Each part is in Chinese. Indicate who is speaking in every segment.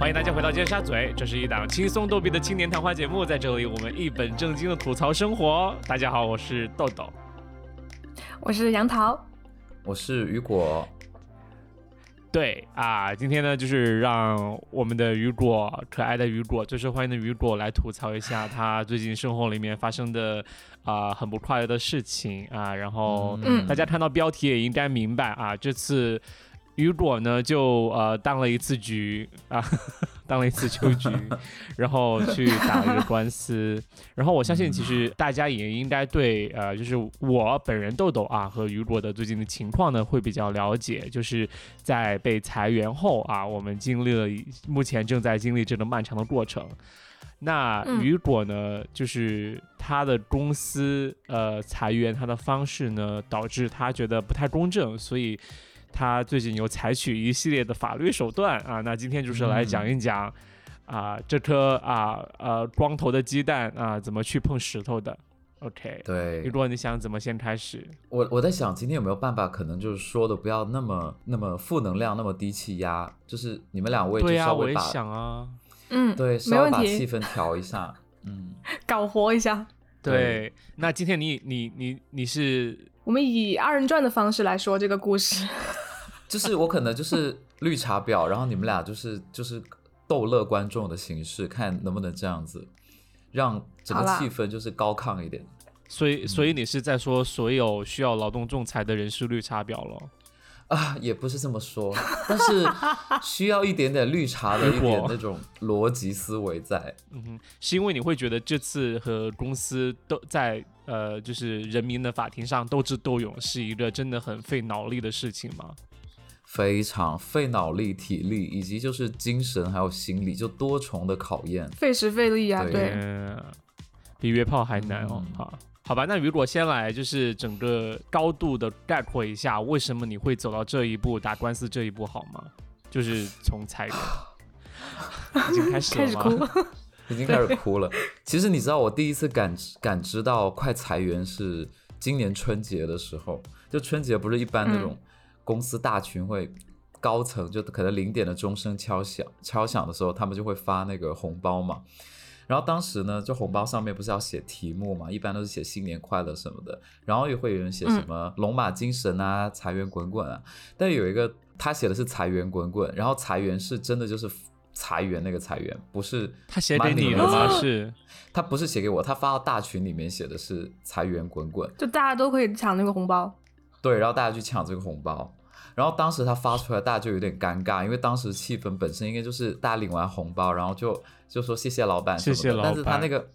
Speaker 1: 欢迎大家回到尖沙咀，这是一档轻松逗比的青年谈话节目，在这里我们一本正经的吐槽生活。大家好，我是豆豆，
Speaker 2: 我是杨桃，
Speaker 3: 我是雨果。
Speaker 1: 对啊，今天呢，就是让我们的雨果，可爱的雨果，最受欢迎的雨果，来吐槽一下他最近生活里面发生的啊很不快乐的事情啊。然后，大家看到标题也应该明白啊，这次。雨果呢，就呃当了一次局啊，当了一次秋局，然后去打了一个官司。然后我相信，其实大家也应该对呃，就是我本人豆豆啊和雨果的最近的情况呢会比较了解。就是在被裁员后啊，我们经历了目前正在经历这个漫长的过程。那雨果呢，就是他的公司呃裁员他的方式呢，导致他觉得不太公正，所以。他最近有采取一系列的法律手段啊，那今天就是来讲一讲啊这颗啊呃光头的鸡蛋啊怎么去碰石头的。OK，
Speaker 3: 对，
Speaker 1: 如果你想怎么先开始，
Speaker 3: 我我在想今天有没有办法，可能就是说的不要那么那么负能量，那么低气压，就是你们两位就稍微把
Speaker 1: 想啊，
Speaker 2: 嗯，
Speaker 3: 对，稍微把气氛调一下，嗯，
Speaker 2: 搞活一下。
Speaker 1: 对，那今天你你你你是。
Speaker 2: 我们以二人转的方式来说这个故事，
Speaker 3: 就是我可能就是绿茶婊，然后你们俩就是就是逗乐观众的形式，看能不能这样子让整个气氛就是高亢一点。
Speaker 1: 所以，所以你是在说所有需要劳动仲裁的人是绿茶婊了？
Speaker 3: 啊，也不是这么说，但是需要一点点绿茶的一点那种逻辑思维在。
Speaker 1: 嗯哼，是因为你会觉得这次和公司都在呃，就是人民的法庭上斗智斗勇，是一个真的很费脑力的事情吗？
Speaker 3: 非常费脑力、体力，以及就是精神还有心理，就多重的考验，
Speaker 2: 费时费力啊，
Speaker 3: 对，
Speaker 1: 比约炮还难哦，好。好吧，那如果先来就是整个高度的概括一下，为什么你会走到这一步打官司这一步好吗？就是从裁员 已经开始
Speaker 2: 开始哭，
Speaker 3: 已经开始哭了。其实你知道，我第一次感感知到快裁员是今年春节的时候。就春节不是一般那种公司大群会高层就可能零点的钟声敲响敲响的时候，他们就会发那个红包嘛。然后当时呢，就红包上面不是要写题目嘛，一般都是写新年快乐什么的，然后也会有人写什么龙马精神啊，财源滚滚啊。但有一个他写的是财源滚滚，然后财源是真的就是裁员那个裁员，不是
Speaker 1: 他写给你的吗？是，
Speaker 3: 他不是写给我，他发到大群里面写的是财源滚滚，
Speaker 2: 就大家都可以抢那个红包。
Speaker 3: 对，然后大家去抢这个红包。然后当时他发出来，大家就有点尴尬，因为当时气氛本身应该就是大家领完红包，然后就就说谢谢老板
Speaker 1: 谢谢老板。
Speaker 3: 但是他那个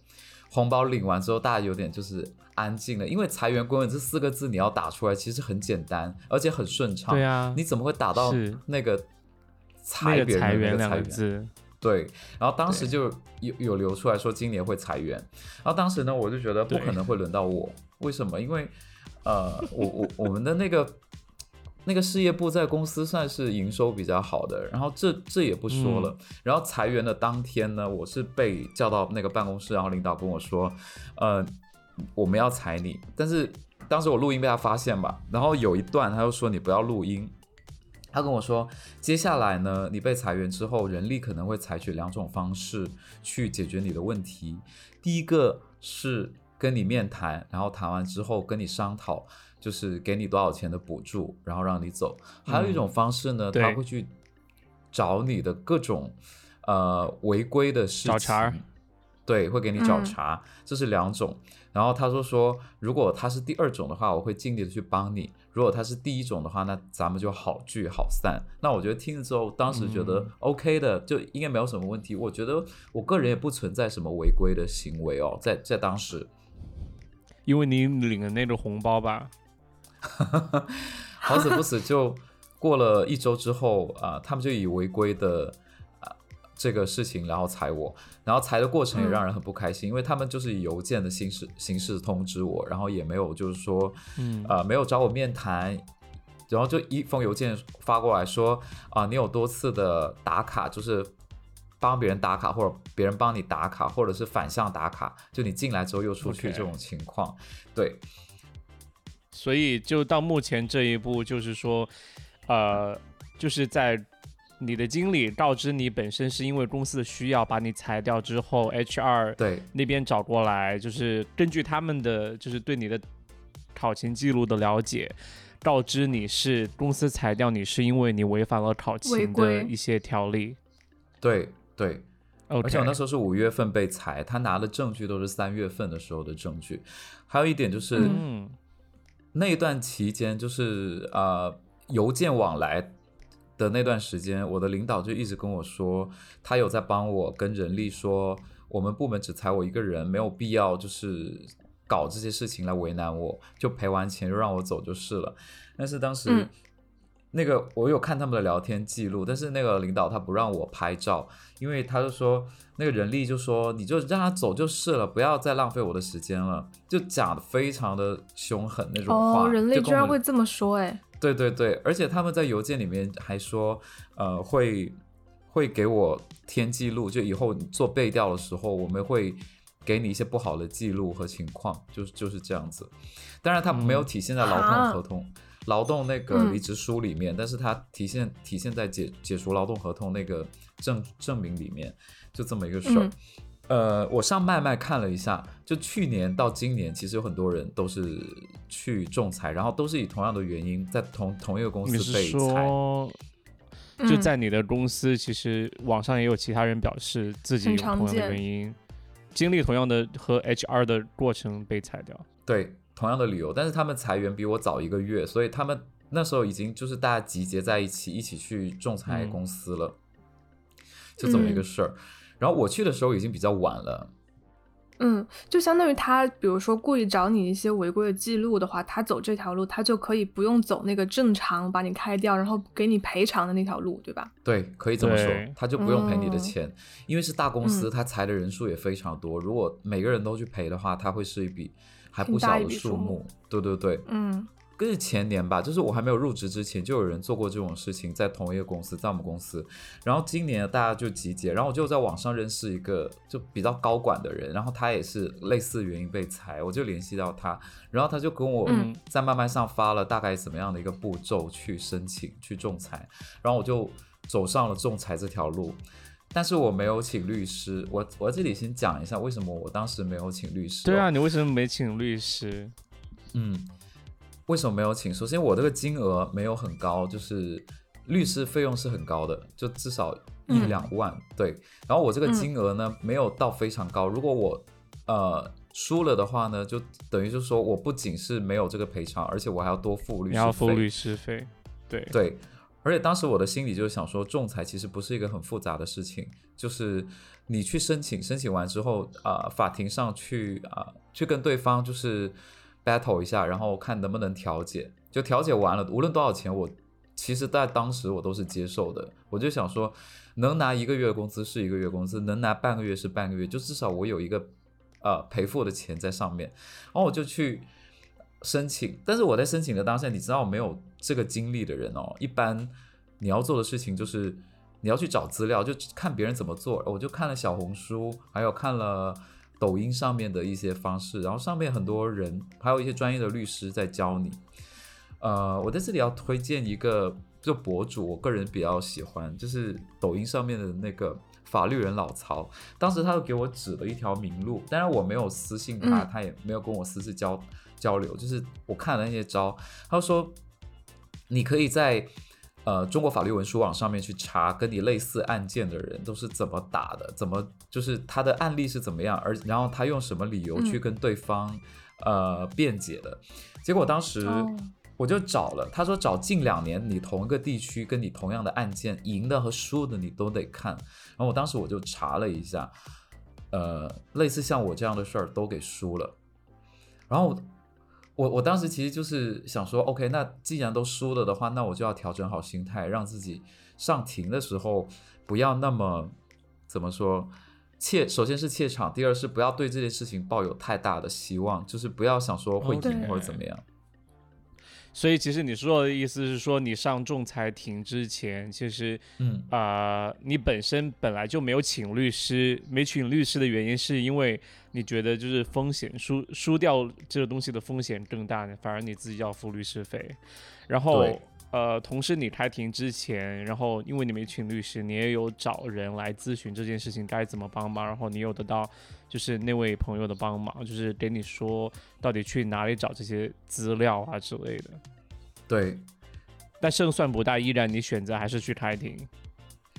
Speaker 3: 红包领完之后，大家有点就是安静了，因为“裁员滚滚”这四个字你要打出来其实很简单，而且很顺畅。
Speaker 1: 对啊，
Speaker 3: 你怎么会打到那个“裁员”
Speaker 1: 两
Speaker 3: 个
Speaker 1: 字？
Speaker 3: 对，然后当时就有有流出来说今年会裁员，然后当时呢我就觉得不可能会轮到我，为什么？因为呃，我我我们的那个。那个事业部在公司算是营收比较好的，然后这这也不说了。然后裁员的当天呢，我是被叫到那个办公室，然后领导跟我说，呃，我们要裁你。但是当时我录音被他发现吧，然后有一段他又说你不要录音。他跟我说，接下来呢，你被裁员之后，人力可能会采取两种方式去解决你的问题。第一个是跟你面谈，然后谈完之后跟你商讨。就是给你多少钱的补助，然后让你走。还有一种方式呢，他会去找你的各种呃违规的事情，
Speaker 1: 找茬。
Speaker 3: 对，会给你找茬。这是两种。然后他说说，如果他是第二种的话，我会尽力的去帮你；如果他是第一种的话，那咱们就好聚好散。那我觉得听了之后，当时觉得 OK 的，就应该没有什么问题。我觉得我个人也不存在什么违规的行为哦，在在当时，
Speaker 1: 因为你领了那个红包吧。
Speaker 3: 好死不死，就过了一周之后啊，他们就以违规的啊这个事情，然后裁我，然后裁的过程也让人很不开心，因为他们就是以邮件的形式形式通知我，然后也没有就是说，嗯啊没有找我面谈，然后就一封邮件发过来说啊，你有多次的打卡，就是帮别人打卡，或者别人帮你打卡，或者是反向打卡，就你进来之后又出去这种情况，对。
Speaker 1: 所以就到目前这一步，就是说，呃，就是在你的经理告知你本身是因为公司的需要把你裁掉之后，HR
Speaker 3: 对
Speaker 1: 那边找过来，就是根据他们的就是对你的考勤记录的了解，告知你是公司裁掉你是因为你违反了考勤的一些条例。
Speaker 3: 对对而且我那时候是五月份被裁，他拿的证据都是三月份的时候的证据。还有一点就是，
Speaker 1: 嗯
Speaker 3: 那段期间，就是呃邮件往来的那段时间，我的领导就一直跟我说，他有在帮我跟人力说，我们部门只裁我一个人，没有必要就是搞这些事情来为难我，就赔完钱就让我走就是了。但是当时。那个我有看他们的聊天记录，但是那个领导他不让我拍照，因为他就说那个人力就说你就让他走就是了，不要再浪费我的时间了，就讲的非常的凶狠那种话。
Speaker 2: 哦，人类居然会这么说哎，
Speaker 3: 对对对，而且他们在邮件里面还说，呃，会会给我添记录，就以后你做背调的时候，我们会给你一些不好的记录和情况，就是就是这样子。当然，他没有体现在劳动合同、劳动那个
Speaker 2: 嗯
Speaker 3: 离职书里面，但是它体现体现在解解除劳动合同那个证证明里面，就这么一个事儿。
Speaker 2: 嗯
Speaker 3: 呃，我上麦麦看了一下，就去年到今年，其实有很多人都是去仲裁，然后都是以同样的原因在同同一个公司被裁。
Speaker 1: 说，就
Speaker 2: 嗯
Speaker 1: 在你的公司，其实网上也有其他人表示自己有同样的原因，经历同样的和 HR 的过程被裁掉。
Speaker 3: 对，同样的理由，但是他们裁员比我早一个月，所以他们那时候已经就是大家集结在一起，一起去仲裁
Speaker 1: 嗯
Speaker 3: 公司了，就这么一个
Speaker 2: 嗯
Speaker 3: 事儿。然后我去的时候已经比较晚了，
Speaker 2: 嗯，就相当于他，比如说故意找你一些违规的记录的话，他走这条路，他就可以不用走那个正常把你开掉，然后给你赔偿的那条路，对吧？
Speaker 3: 对，可以这么说，他就不用赔你的
Speaker 2: 哦
Speaker 3: 钱，因为是大公司，
Speaker 2: 嗯
Speaker 3: 他裁的人数也非常多。如果每个人都去赔的话，他会是一笔还不小的
Speaker 2: 数
Speaker 3: 数目。对对对，
Speaker 2: 嗯
Speaker 3: 跟是前年吧，就是我还没有入职之前，就有人做过这种事情，在同一个公司，在我们公司。然后今年大家就集结，然后我就在网上认识一个就比较高管的人，然后他也是类似原因被裁，我就联系到他，然后他就跟我
Speaker 2: 嗯
Speaker 3: 在麦麦上发了大概怎么样的一个步骤去申请去仲裁，然后我就走上了仲裁这条路。但是我没有请律师，我我这里先讲一下为什么我当时没有请律师、哦
Speaker 1: 对啊，，你为什么没请律师？
Speaker 3: 嗯，为什么没有请？首先，我这个金额没有很高，就是律师费用是很高的，就至少一
Speaker 2: 嗯
Speaker 3: 两万。对，然后我这个
Speaker 2: 嗯
Speaker 3: 金额呢，没有到非常高。如果我呃输了的话呢，就等于就是说我不仅是没有这个赔偿，而且我还要多付律师费。
Speaker 1: 要付律师费。对，
Speaker 3: 对，而且当时我的心里就是想说，仲裁其实不是一个很复杂的事情，就是你去申请，申请完之后，啊，法庭上去啊、去跟对方就是 battle 一下，然后看能不能调解。就调解完了，无论多少钱，我其实在当时我都是接受的。我就想说，能拿一个月工资是一个月工资，能拿半个月是半个月，就至少我有一个呃赔付的钱在上面。然后我就去申请，但是我在申请的当下，你知道我没有这个经历的人哦，一般你要做的事情就是你要去找资料，就看别人怎么做。我就看了小红书，还有看了抖音上面的一些方式，然后上面很多人，还有一些专业的律师在教你。呃，我在这里要推荐一个就博主，我个人比较喜欢，就是抖音上面的那个法律人老曹。当时他就给我指了一条明路，当然我没有私信他，
Speaker 2: 嗯
Speaker 3: 他也没有跟我私自交交流，就是我看了那些招，他说你可以在呃中国法律文书网上面去查跟你类似案件的人都是怎么打的，怎么就是他的案例是怎么样，而然后他用什么理由去
Speaker 2: 嗯
Speaker 3: 跟对方、呃辩解的。结果当时
Speaker 2: 哦
Speaker 3: 我就找了，他说找近两年你同一个地区跟你同样的案件赢的和输的你都得看。然后我当时我就查了一下，呃，类似像我这样的事儿都给输了。然后我我我当时其实就是想说，OK，那既然都输了的话，那我就要调整好心态，让自己上庭的时候不要那么怎么说怯，首先是怯场，第二是不要对这件事情抱有太大的希望，就是不要想说会赢或者怎么样。
Speaker 1: 所以其实你说的意思是说，你上仲裁庭之前，其实
Speaker 3: 嗯，
Speaker 1: 啊、你本身本来就没有请律师，没请律师的原因是因为你觉得就是风险输输掉这个东西的风险更大，反而你自己要付律师费。然后
Speaker 3: 对
Speaker 1: 呃，同时你开庭之前，然后因为你没请律师，你也有找人来咨询这件事情该怎么帮忙，然后你有得到就是那位朋友的帮忙，就是给你说到底去哪里找这些资料啊之类的。
Speaker 3: 对，
Speaker 1: 但胜算不大，依然你选择还是去开庭。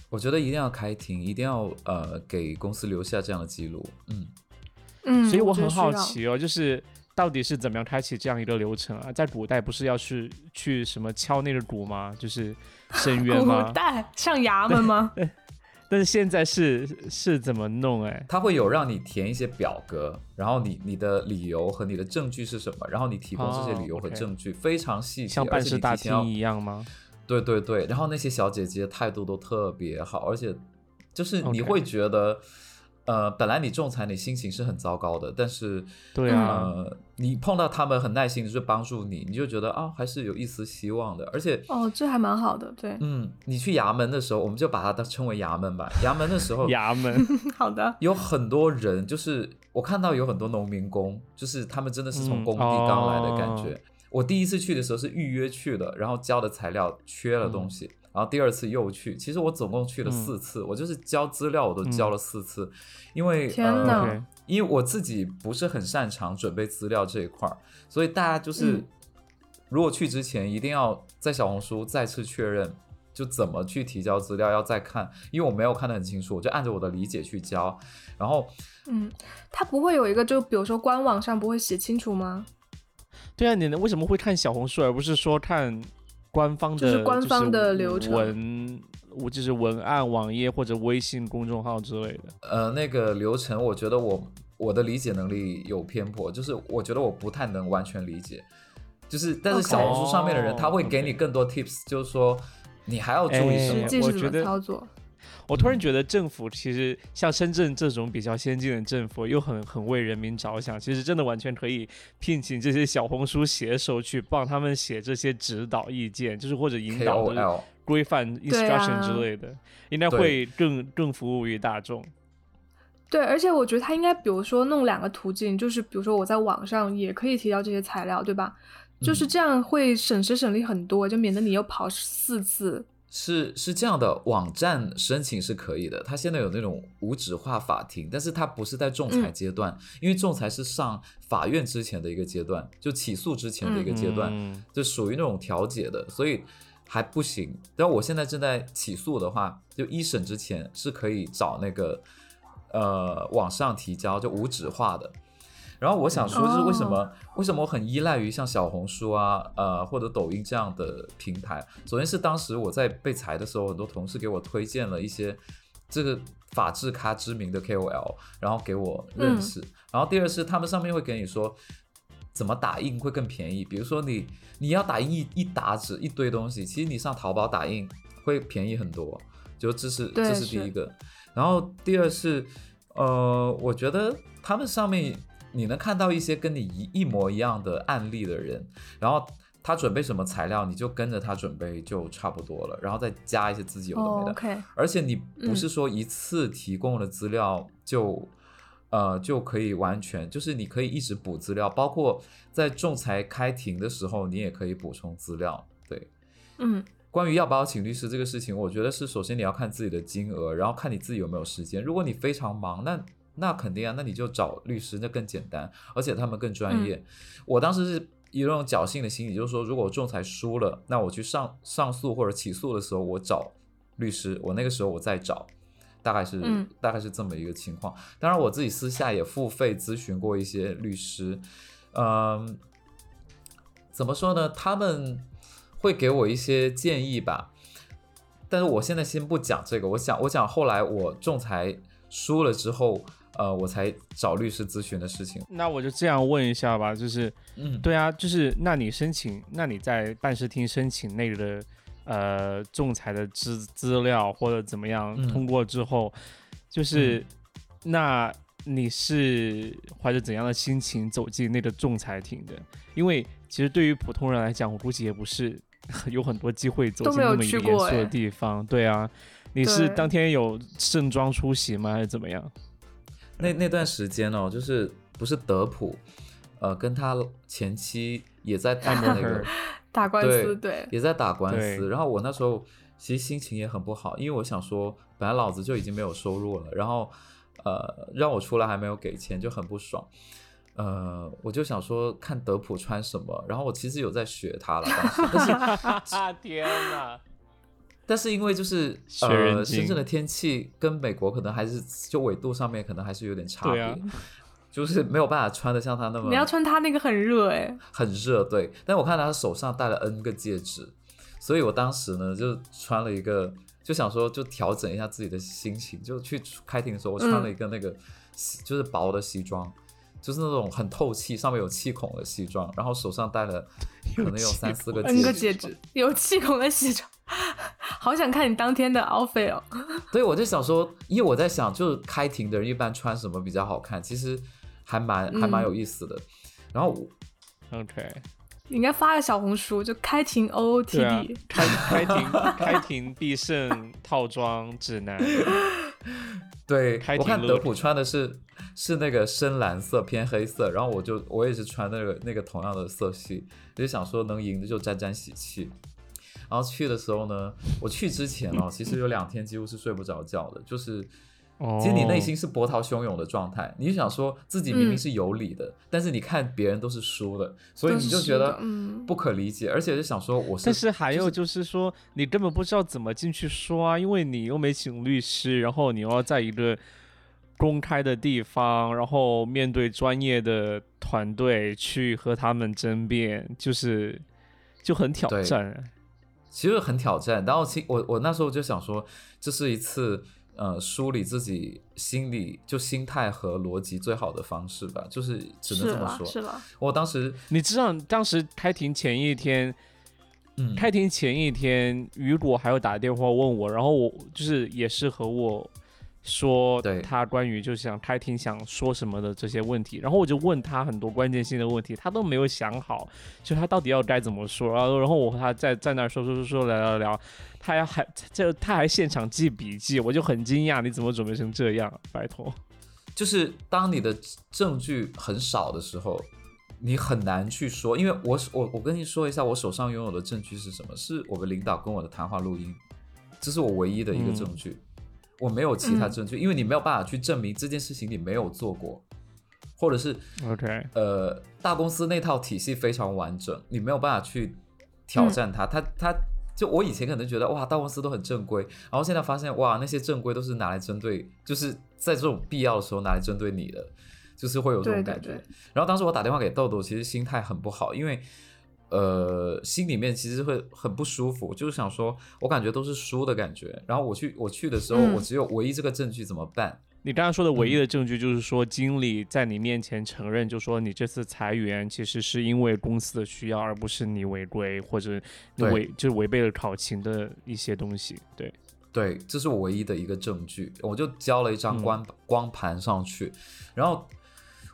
Speaker 3: 我觉得一定要开庭，一定要呃给公司留下这样的记录。嗯
Speaker 2: 嗯，
Speaker 1: 所以我很好奇哦，就是到底是怎么样开启这样一个流程啊？在古代不是要去去什么敲那个鼓吗？就是深渊吗
Speaker 2: 古？代上衙门吗？
Speaker 1: 但是现在是是怎么弄？哎，
Speaker 3: 他会有让你填一些表格，然后你你的理由和你的证据是什么，然后你提供这些理由和证据，非常细节，
Speaker 1: 像办事大厅一样吗？
Speaker 3: 对对对，然后那些小姐姐态度都特别好，而且就是你会觉得呃，本来你仲裁你心情是很糟糕的，但是
Speaker 1: 对啊，
Speaker 3: 呃，你碰到他们很耐心的去帮助你，你就觉得啊，还是有一丝希望的，而且。
Speaker 2: 哦，这还蛮好的，对，
Speaker 3: 嗯，你去衙门的时候，我们就把它当称为衙门吧。衙门的时候，
Speaker 1: 衙门
Speaker 2: 好的，
Speaker 3: 有很多人，就是我看到有很多农民工，就是他们真的是从
Speaker 1: 嗯
Speaker 3: 工地刚来的感
Speaker 1: 哦
Speaker 3: 觉。我第一次去的时候是预约去的，然后交的材料缺了东西，然后第二次又去。其实我总共去了
Speaker 1: 嗯。
Speaker 3: 四次，我就是交资料我都交了四次，因为
Speaker 2: 天
Speaker 3: 呃
Speaker 2: 哪。
Speaker 3: 因为我自己不是很擅长准备资料这一块儿，所以大家就是、
Speaker 2: 嗯。
Speaker 3: 如果去之前一定要在小红书再次确认，就怎么去提交资料要再看，因为我没有看得很清楚，我就按照我的理解去交，然后
Speaker 2: 嗯，它不会有一个，就比如说官网上不会写清楚吗？
Speaker 1: 对啊，你为什么会看小红书，而不是说看官方的，
Speaker 2: 就是官方的流程
Speaker 1: 文，我就是文案、网页或者微信公众号之类的。
Speaker 3: 呃那个流程，我觉得我我的理解能力有偏颇，就是我觉得我不太能完全理解，就是但是小红书上面的人
Speaker 1: 哦
Speaker 3: 他会给你更多 tips，就是说你还要注意
Speaker 1: 哎
Speaker 3: 什么
Speaker 2: 实。际是怎么
Speaker 1: 我觉得
Speaker 2: 操作？
Speaker 1: 我突然觉得政府其实像深圳这种比较先进的政府，又很很为人民着想，其实真的完全可以聘请这些小红书写手去帮他们写这些指导意见，就是或者引导的规范 instruction 之类的，应该会更更服务于大众。
Speaker 2: 对，而且我觉得他应该，比如说弄两个途径，就是比如说我在网上也可以提交这些材料，对吧？就是
Speaker 3: 嗯
Speaker 2: 这样会省时省力很多，就免得你又跑四次。
Speaker 3: 是是这样的，网站申请是可以的。它现在有那种无纸化法庭，但是它不是在仲裁
Speaker 2: 嗯
Speaker 3: 阶段，因为仲裁是上法院之前的一个阶段，就起诉之前的一个阶段，
Speaker 1: 嗯
Speaker 3: 就属于那种调解的，所以还不行。但我现在正在起诉的话，就一审之前是可以找那个呃网上提交，就无纸化的。然后我想说，就是为什么、为什么我很依赖于像小红书啊，呃或者抖音这样的平台？首先是当时我在被裁的时候，很多同事给我推荐了一些这个法制咖知名的 KOL，然后给我认识。然后第二是他们上面会给你说怎么打印会更便宜，比如说你你要打印一一沓纸一堆东西，其实你上淘宝打印会便宜很多，就这是这是第一个。然后第二是，呃，我觉得他们上面你能看到一些跟你一一模一样的案例的人，然后他准备什么材料，你就跟着他准备就差不多了，然后再加一些自己有的。
Speaker 2: ，OK，
Speaker 3: 而且你不
Speaker 2: 嗯
Speaker 3: 是说一次提供的资料就、呃就可以完全，就是你可以一直补资料，包括在仲裁开庭的时候，你也可以补充资料。对，
Speaker 2: 嗯
Speaker 3: 关于要不要请律师这个事情，我觉得是首先你要看自己的金额，然后看你自己有没有时间。如果你非常忙，那那肯定啊，那你就找律师，那更简单，而且他们更专业。我当时是一种侥幸的心理，就是说，如果我仲裁输了，那我去上上诉或者起诉的时候，我找律师，我那个时候我再找。大概是、
Speaker 2: 嗯
Speaker 3: 大概是这么一个情况，当然我自己私下也付费咨询过一些律师，嗯，怎么说呢？他们会给我一些建议吧，但是我现在先不讲这个，我讲我讲后来我仲裁输了之后，呃，我才找律师咨询的事情。
Speaker 1: 那我就这样问一下吧，就是
Speaker 3: 嗯，
Speaker 1: 对啊，就是那你申请，那你在办事厅申请那个的呃仲裁的资资料或者怎么样
Speaker 3: 嗯
Speaker 1: 通过之后，就是、那你是怀着怎样的心情走进那个仲裁庭的？因为其实对于普通人来讲，我估计也不是 有很多机会走进那么一个严肃的地方。对啊，你是当天有盛装出席吗，还是怎么样？
Speaker 3: 那那段时间哦，就是不是德普，呃，跟他前妻也在 打那个
Speaker 2: 打官司，
Speaker 3: 对，也在打官司。然后我那时候其实心情也很不好，因为我想说，本来老子就已经没有收入了，然后呃让我出来还没有给钱，就很不爽。呃，我就想说看德普穿什么，然后我其实有在学他了，但
Speaker 1: 是 天哪！
Speaker 3: 但是因为就是呃，深圳的天气跟美国可能还是就纬度上面可能还是有点差别，就是没有办法穿的像他那么。
Speaker 2: 你要穿他那个很热哎，
Speaker 3: 很热对。但我看他手上戴了 N 个戒指，所以我当时呢就穿了一个，就想说就调整一下自己的心情，就去开庭的时候我穿了一个那个就是薄的西装。就是那种很透气，上面有气孔的西装，然后手上戴了可能有三四个
Speaker 2: 戒指，有气孔的西装，好想看你当天的 outfit 哦。
Speaker 3: 对，我就想说，因为我在想，就是开庭的人一般穿什么比较好看，其实还蛮还蛮有意思的。然后
Speaker 1: ，OK，
Speaker 2: 你应该发个小红书，就开庭 OOTD，
Speaker 1: 开开庭开庭必胜套装指南。
Speaker 3: 对，我看德普穿的是是那个深蓝色偏黑色，然后我就我也是穿那个那个同样的色系，就想说能赢的就沾沾喜气。然后去的时候呢，我去之前哦，其实有两天几乎是睡不着觉的，就是。其实你内心是波涛汹涌的状态，你就想说自己明明是有理的，但是你看别人都是输的，所以你就觉得不可理解，而且就想说我是。
Speaker 1: 但是还有就是说，你根本不知道怎么进去说啊，因为你又没请律师，然后你要在一个公开的地方，然后面对专业的团队去和他们争辩，就是就很挑战。
Speaker 3: 其实很挑战，然后其我我那时候就想说，这是一次。呃，梳理自己心理就心态和逻辑最好的方式吧，就是只能这么说。
Speaker 2: 是了，
Speaker 3: 我当时
Speaker 1: 你知道，当时开庭前一天，
Speaker 3: 嗯，
Speaker 1: 开庭前一天，雨果还有打电话问我，然后我就是也是和我。说他关于就是想开庭想说什么的这些问题，然后我就问他很多关键性的问题，他都没有想好，就他到底要该怎么说。然后，然后我和他在在那儿说说说说聊聊聊，他还还就他还现场记笔记，我就很惊讶，你怎么准备成这样？拜托，
Speaker 3: 就是当你的证据很少的时候，你很难去说。因为我我我跟你说一下，我手上拥有的证据是什么？是我们领导跟我的谈话录音，这是我唯一的一个证据。我没有其他证据，因为你没有办法去证明这件事情你没有做过，或者是
Speaker 1: OK，
Speaker 3: 呃，大公司那套体系非常完整，你没有办法去挑战它。它它就我以前可能觉得哇，大公司都很正规，然后现在发现哇，那些正规都是拿来针对，就是在这种必要的时候拿来针对你的，就是会有这种感觉。然后当时我打电话给豆豆，其实心态很不好，因为。呃，心里面其实会很不舒服，就是想说，我感觉都是输的感觉。然后我去我去的时候，我只有唯一这个证据怎么办？
Speaker 1: 你刚刚说的唯一的证据就是说，经理在你面前承认，就说你这次裁员其实是因为公司的需要，而不是你违规或者违就是违背了考勤的一些东西。对
Speaker 3: 对，这是我唯一的一个证据，我就交了一张光光盘上去。然后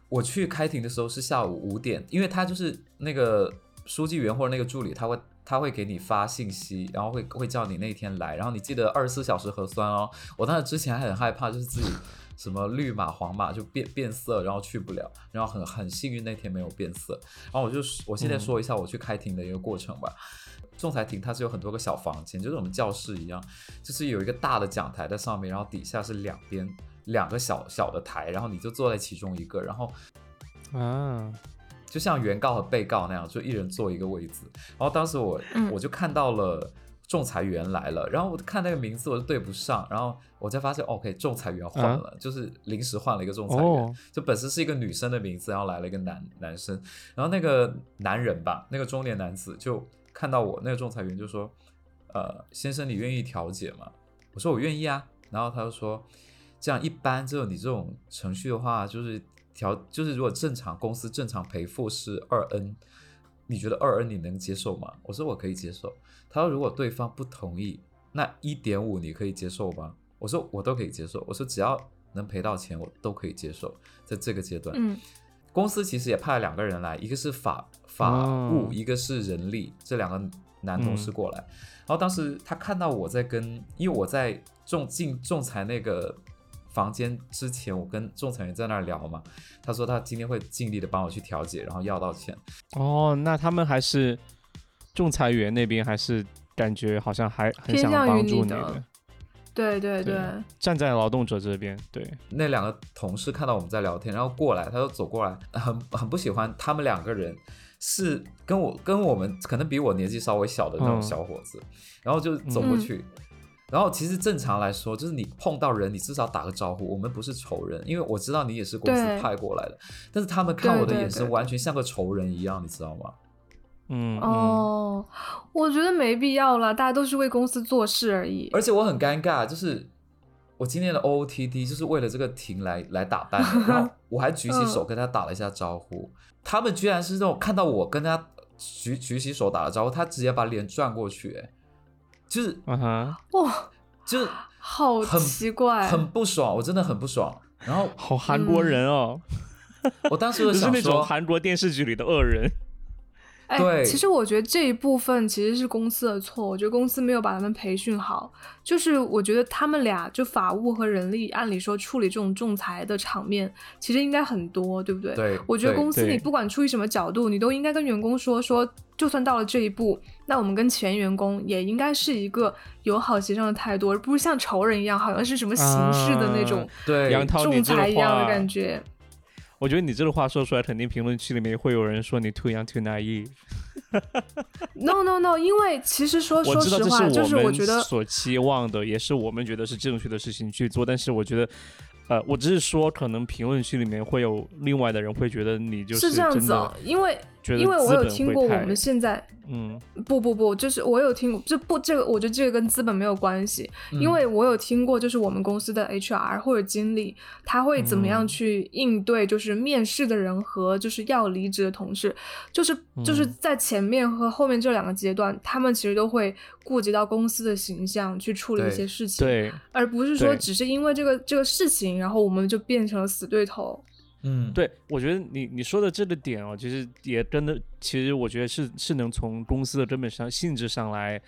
Speaker 3: 我去开庭的时候是下午五点，因为他就是那个。书记员或者那个助理，他会他会给你发信息，然后会会叫你那天来，然后你记得二十四小时核酸哦。我当时之前还很害怕，就是自己什么绿码黄码就变变色，然后去不了，然后很很幸运那天没有变色。然后我就我现在说一下我去开庭的一个过程吧。仲裁庭它是有很多个小房间，就是我们教室一样，就是有一个大的讲台在上面，然后底下是两边两个小小的台，然后你就坐在其中一个，然后
Speaker 1: 啊。
Speaker 3: 就像原告和被告那样，就一人坐一个位置。然后当时我我就看到了仲裁员来了，然后我看那个名字我就对不上，然后我才发现，OK，仲裁员换了，就是临时换了一个仲裁员，就本身是一个女生的名字，然后来了一个男男生。然后那个男人吧，那个中年男子就看到我，那个仲裁员就说：“呃，先生，你愿意调解吗？”我说：“我愿意啊。”然后他就说：“这样一般，就你这种程序的话，就是。”调就是如果正常公司正常赔付是二 n，你觉得二 n 你能接受吗？我说我可以接受。他说如果对方不同意，那一点五你可以接受吗？我说我都可以接受。我说只要能赔到钱，我都可以接受。在这个阶段，
Speaker 2: 嗯，
Speaker 3: 公司其实也派了两个人来，一个是法法务，一个是人力，这两个男同事过来。然后当时他看到我在跟，因为我在仲进仲裁那个。房间之前，我跟仲裁员在那儿聊嘛，他说他今天会尽力的帮我去调解，然后要到钱。
Speaker 1: 哦，那他们还是仲裁员那边还是感觉好像还很想帮助你
Speaker 2: 对对
Speaker 1: 对
Speaker 2: 对，
Speaker 1: 站在劳动者这边，对，
Speaker 3: 那两个同事看到我们在聊天，然后过来，他就走过来，很很不喜欢他们两个人是跟我跟我们可能比我年纪稍微小的那种
Speaker 1: 嗯
Speaker 3: 小伙子，然后就走过去。然后其实正常来说，就是你碰到人，你至少打个招呼。我们不是仇人，因为我知道你也是公司派过来的。但是他们看我的眼神完全像个仇人一样，你知道吗？
Speaker 1: 嗯，嗯，
Speaker 2: 哦，我觉得没必要啦，大家都是为公司做事而已。
Speaker 3: 而且我很尴尬，就是我今天的 OOTD 就是为了这个庭来来打扮，然后我还举起手跟他打了一下招呼，他们居然是那种看到我跟他举举起手打了招呼，他直接把脸转过去，哎，就是
Speaker 1: 嗯哼，
Speaker 2: 哇，
Speaker 3: 就是
Speaker 2: 好奇怪，
Speaker 3: 很不爽，我真的很不爽。然后
Speaker 1: 好韩国人哦，
Speaker 3: 我当时
Speaker 1: 是
Speaker 3: 想说，
Speaker 1: 那种韩国电视剧里的恶人。
Speaker 2: 哎，
Speaker 3: 对
Speaker 2: 其实我觉得这一部分其实是公司的错，我觉得公司没有把他们培训好。就是我觉得他们俩就法务和人力，按理说处理这种仲裁的场面，其实应该很多，对不对？
Speaker 3: 对
Speaker 2: 我觉得公司你不管出于什么角度，你都应该跟员工说说，就算到了这一步，那我们跟前员工也应该是一个友好协商的态度，而不是像仇人一样，好像是什么形式的那种
Speaker 1: 啊
Speaker 3: 对
Speaker 2: 仲裁一样的感觉。
Speaker 1: 我觉得你这个话说出来，肯定评论区里面会有人说你 too young too naive。
Speaker 2: No No No，因为其实说说实话，就是
Speaker 1: 我
Speaker 2: 我觉得
Speaker 1: 们所期望的，也是我们觉得是正确的事情去做。但是我觉得，呃，我只是说，可能评论区里面会有另外的人会觉得你就是
Speaker 2: 这样子哦，因为
Speaker 1: 觉得
Speaker 2: 因为我有听过我们现在
Speaker 1: 嗯。
Speaker 2: 不不不，就是我有听过，这不这个，我觉得这个跟资本没有关系，
Speaker 3: 嗯。
Speaker 2: 因为我有听过，就是我们公司的 HR 或者经理，他会怎么样
Speaker 1: 嗯。
Speaker 2: 去应对，就是面试的人和就是要离职的同事，就是就是
Speaker 1: 嗯。
Speaker 2: 在前面和后面这两个阶段，他们其实都会顾及到公司的形象去处理一些事情，
Speaker 1: 对
Speaker 2: 而不是说只是因为这个这个事情，然后我们就变成了死对头。
Speaker 3: 嗯，
Speaker 1: 对，我觉得你你说的这个点哦，其实也真的，其实我觉得是是能从公司的根本上性质上来。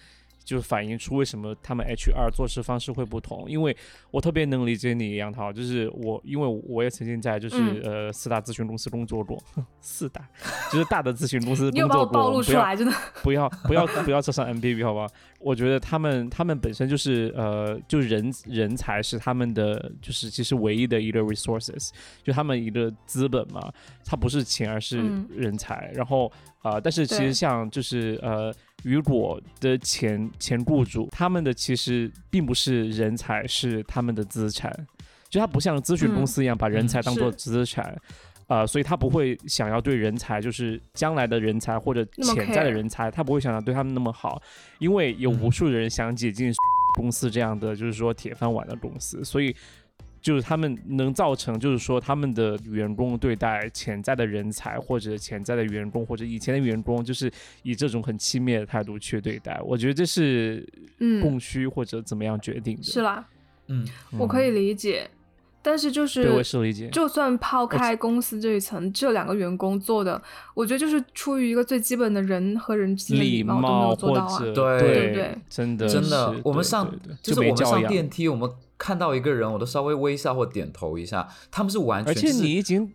Speaker 1: 就反映出为什么他们 HR 做事方式会不同，因为我特别能理解你，杨涛，就是我，因为我也曾经在就是、
Speaker 2: 嗯
Speaker 1: 呃四大咨询公司工作过，四大 就是大的咨询公司
Speaker 2: 你又把我
Speaker 1: 工作过，不要
Speaker 2: 暴露出来，真的。
Speaker 1: 不要不要不要扯上 MBB 好吧？我觉得他们他们本身就是呃，就人人才是他们的就是其实唯一的一个 resources，就他们一个资本嘛，它不是钱而是
Speaker 2: 嗯
Speaker 1: 人才。然后呃，但是其实像就是呃。雨果的前前雇主，他们的其实并不是人才，是他们的资产。就他不像咨询公
Speaker 2: 嗯
Speaker 1: 司一样把人
Speaker 3: 嗯
Speaker 1: 才当做资产，呃，所以他不会想要对人才，就是将来的人才或者潜在的人才，他不会想要对他们那么好，因为有无
Speaker 3: 嗯
Speaker 1: 数的人想挤进公司这样的，就是说铁饭碗的公司，所以就是他们能造成，就是说他们的员工对待潜在的人才或者潜在的员工或者以前的员工，就是以这种很轻蔑的态度去对待。我觉得这是
Speaker 2: 嗯
Speaker 1: 供需或者怎么样决定的。
Speaker 2: 是啦，
Speaker 3: 嗯，
Speaker 2: 我可以理解，但是就是
Speaker 1: 对，我也
Speaker 2: 是
Speaker 1: 是理解。
Speaker 2: 就算抛开公司这一层，这两个员工做的，我觉得就是出于一个最基本的人和人之间的
Speaker 1: 礼
Speaker 2: 貌都没有做到啊。
Speaker 1: 者
Speaker 3: 对
Speaker 2: 对对
Speaker 1: 真的
Speaker 3: 真的，我们上就是我们上电梯，我们看到一个人，我都稍微微笑或点头一下，他们是完全
Speaker 1: 而且你已经，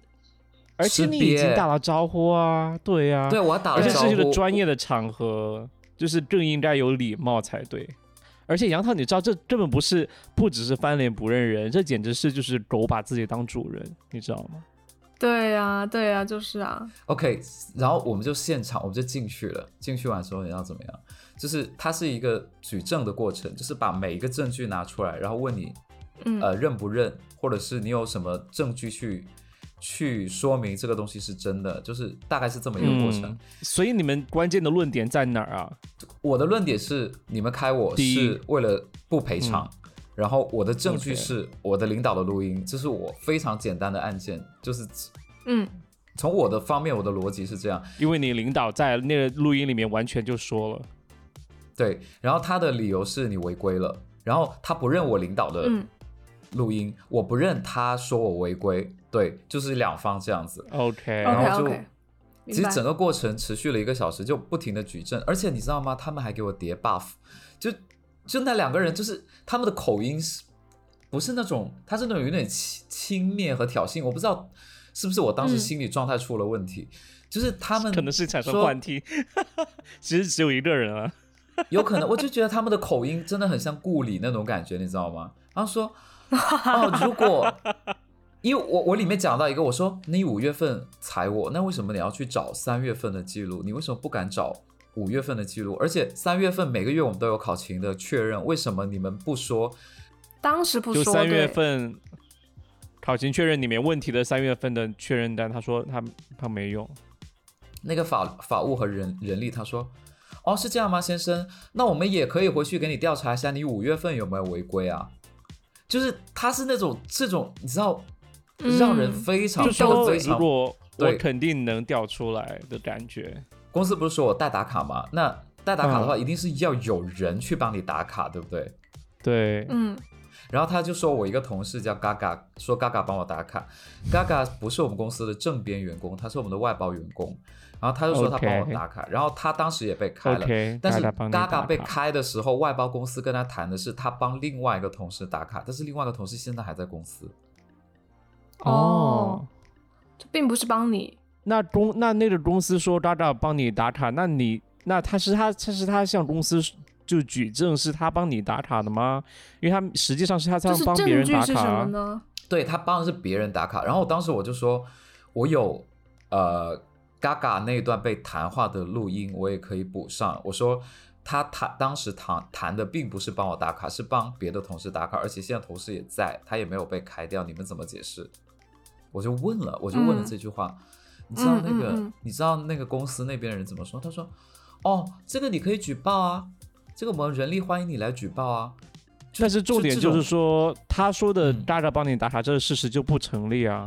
Speaker 1: 而且你已经打了招呼啊，对呀、
Speaker 3: 对我打了招呼，
Speaker 1: 这是一个专业的场合，就是更应该有礼貌才对。而且杨涛，你知道这根本不是不只是翻脸不认人，这简直是就是狗把自己当主人，你知道吗？
Speaker 2: 对呀、对呀、就是啊
Speaker 3: ，OK，然后我们就现场，我们就进去了。进去完之后你要怎么样？就是它是一个举证的过程，就是把每一个证据拿出来，然后问你，
Speaker 2: 嗯，
Speaker 3: 呃，认不认，或者是你有什么证据去去说明这个东西是真的，就是大概是这么一个过程。
Speaker 1: 嗯所以你们关键的论点在哪儿啊？
Speaker 3: 我的论点是，你们开我是为了不赔偿。然后我的证据是我的领导的录音，这是我非常简单的案件，就是
Speaker 2: 嗯，
Speaker 3: 从我的方面，我的逻辑是这样，
Speaker 1: 因为你领导在那个录音里面完全就说了，
Speaker 3: 对，然后他的理由是你违规了，然后他不认我领导的
Speaker 2: 嗯
Speaker 3: 录音，我不认他说我违规，对，就是两方这样子。
Speaker 1: OK，
Speaker 3: 然后就其实整个过程持续了一个小时，就不停的举证，而且你知道吗？他们还给我叠 buff，就就那两个人，就是他们的口音是不是那种，他是那种有点轻轻蔑和挑衅，我不知道是不是我当时
Speaker 2: 嗯
Speaker 3: 心理状态出了问题，就是他们
Speaker 1: 可能是产生幻听，其实只有一个人啊。
Speaker 3: 有可能，我就觉得他们的口音真的很像故里那种感觉，你知道吗？然后说，哦，如果，因为我我里面讲到一个，我说你五月份裁我，那为什么你要去找三月份的记录？你为什么不敢找五月份的记录？而且三月份每个月我们都有考勤的确认，为什么你们不说？
Speaker 2: 当时不说，
Speaker 1: 就三月份考勤确认里面问题的三月份的确认单，他说他他没用。
Speaker 3: 那个法法务和人人力他说，哦是这样吗，先生？那我们也可以回去给你调查一下，你五月份有没有违规啊？就是他是那种这种你知道，让人
Speaker 2: 嗯
Speaker 3: 非常
Speaker 1: 就果我
Speaker 3: 对
Speaker 1: 肯定能调出来的感觉。
Speaker 3: 公司不是说我代打卡吗？那代打卡的话，一定是要有人去帮你打卡，对不对？
Speaker 1: 对，
Speaker 2: 嗯，
Speaker 3: 然后他就说我一个同事叫嘎嘎，说嘎嘎帮我打卡，嘎嘎不是我们公司的正编员工，他是我们的外包员工。然后他就说他帮我打卡然后他当时也被开了。但是嘎嘎被开的时候，外包公司跟他谈的是他帮另外一个同事打卡，但是另外一个同事现在还在公司。
Speaker 2: 哦，这并不是帮你，
Speaker 1: 那公那那个公司说嘎嘎帮你打卡，那你那他是他他是他向公司就举证是他帮你打卡的吗？因为他实际上是他在
Speaker 2: 就是
Speaker 1: 帮别人打卡
Speaker 2: 是什么
Speaker 1: 啊。
Speaker 2: 呢？
Speaker 3: 对他帮的是别人打卡，然后当时我就说，我有呃，Gaga 那一段被谈话的录音，我也可以补上。我说他谈当时谈谈的并不是帮我打卡，是帮别的同事打卡，而且现在同事也在，他也没有被开掉，你们怎么解释？我就问了，我就问了
Speaker 2: 嗯
Speaker 3: 这句话，你知道那个、
Speaker 2: 嗯嗯嗯
Speaker 3: 你知道那个公司那边的人怎么说？他说，哦，这个你可以举报啊，这个我们人力欢迎你来举报啊。
Speaker 1: 但是重点就是说，他说的
Speaker 3: 嗯
Speaker 1: 嘎嘎帮你打卡这个事实就不成立啊。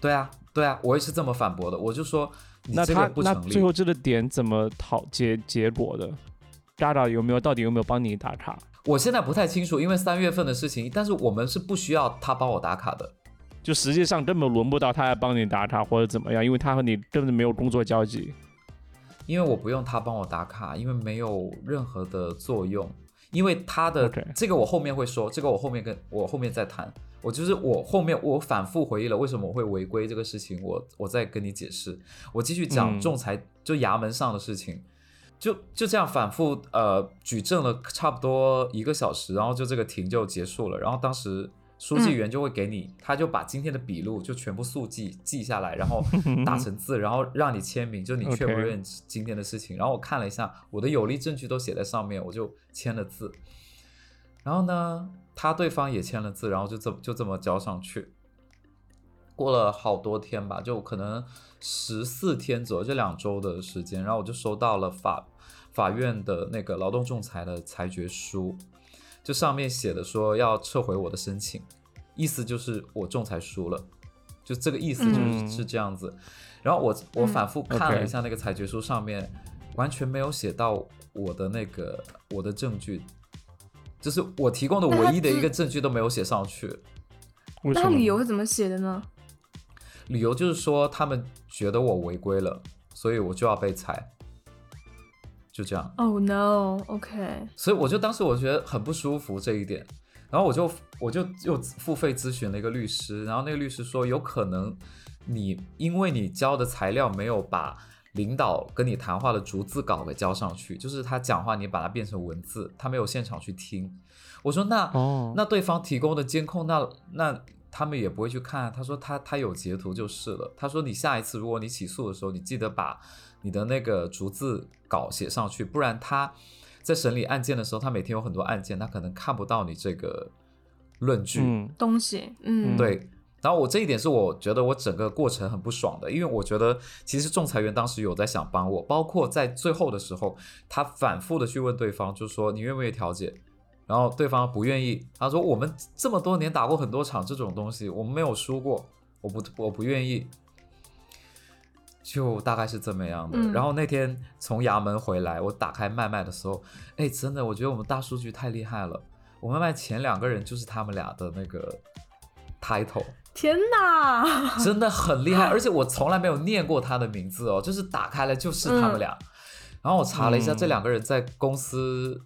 Speaker 3: 对啊，对啊，我也是这么反驳的。我就说你这
Speaker 1: 那他那
Speaker 3: 个不成立。
Speaker 1: 最后这个点怎么讨结结果的？渣渣有没有到底有没有帮你打卡？
Speaker 3: 我现在不太清楚，因为三月份的事情，但是我们是不需要他帮我打卡的。
Speaker 1: 就实际上根本轮不到他来帮你打卡或者怎么样，因为他和你根本没有工作交集。
Speaker 3: 因为我不用他帮我打卡，因为没有任何的作用。因为他的这个我后面会说，这个我后面跟我后面再谈。我就是我后面我反复回忆了为什么我会违规这个事情，我我再跟你解释。我继续讲
Speaker 1: 嗯
Speaker 3: 仲裁、就衙门上的事情，就就这样反复呃举证了差不多一个小时，然后就这个庭就结束了。然后当时书记员就会给你，他就把今天的笔录就全部速记记下来，然后 打成字，然后让你签名，就你确不认今天的事情。然后我看了一下，我的有力证据都写在上面，我就签了字。然后呢，他对方也签了字，然后就这么就这么交上去。过了好多天吧，就可能十四天左右，这两周的时间，然后我就收到了法法院的那个劳动仲裁的裁决书，就上面写的说要撤回我的申请，意思就是我仲裁输了，就这个意思就是、
Speaker 1: 嗯
Speaker 3: 是这样子。然后我我
Speaker 2: 嗯
Speaker 3: 反复看了一下那个裁决书上面，完全没有写到我的那个我的证据，就是我提供的唯一的一个证据都没有写上去。
Speaker 2: 那他理由是怎么写的呢？
Speaker 3: 理由就是说他们觉得我违规了，所以我就要被裁，就这样。
Speaker 2: Oh no，OK，、
Speaker 3: 所以我就当时我觉得很不舒服这一点，然后我就我就又付费咨询了一个律师，然后那个律师说有可能你因为你交的材料没有把领导跟你谈话的逐字稿给交上去，就是他讲话你把它变成文字，他没有现场去听。我说那、
Speaker 1: 哦，
Speaker 3: 那对方提供的监控，那那他们也不会去看。他说他他有截图就是了。他说你下一次如果你起诉的时候，你记得把你的那个逐字稿写上去，不然他在审理案件的时候，他每天有很多案件，他可能看不到你这个论据。
Speaker 1: 嗯
Speaker 2: 东西，嗯，
Speaker 1: 嗯
Speaker 3: 对。然后我这一点是我觉得我整个过程很不爽的，因为我觉得其实仲裁员当时有在想帮我，包括在最后的时候，他反复的去问对方，就是说你愿不愿意调解，然后对方不愿意，他说我们这么多年打过很多场这种东西，我们没有输过，我不我不愿意，就大概是这么样的。
Speaker 2: 嗯
Speaker 3: 然后那天从衙门回来，我打开麦麦的时候，哎，真的，我觉得我们大数据太厉害了，我麦麦前两个人就是他们俩的那个 title。
Speaker 2: 天哪，
Speaker 3: 真的很厉害，而且我从来没有念过他的名字哦，就是打开了就是他们俩。然后我查了一下，
Speaker 1: 嗯
Speaker 3: 这两个人在公司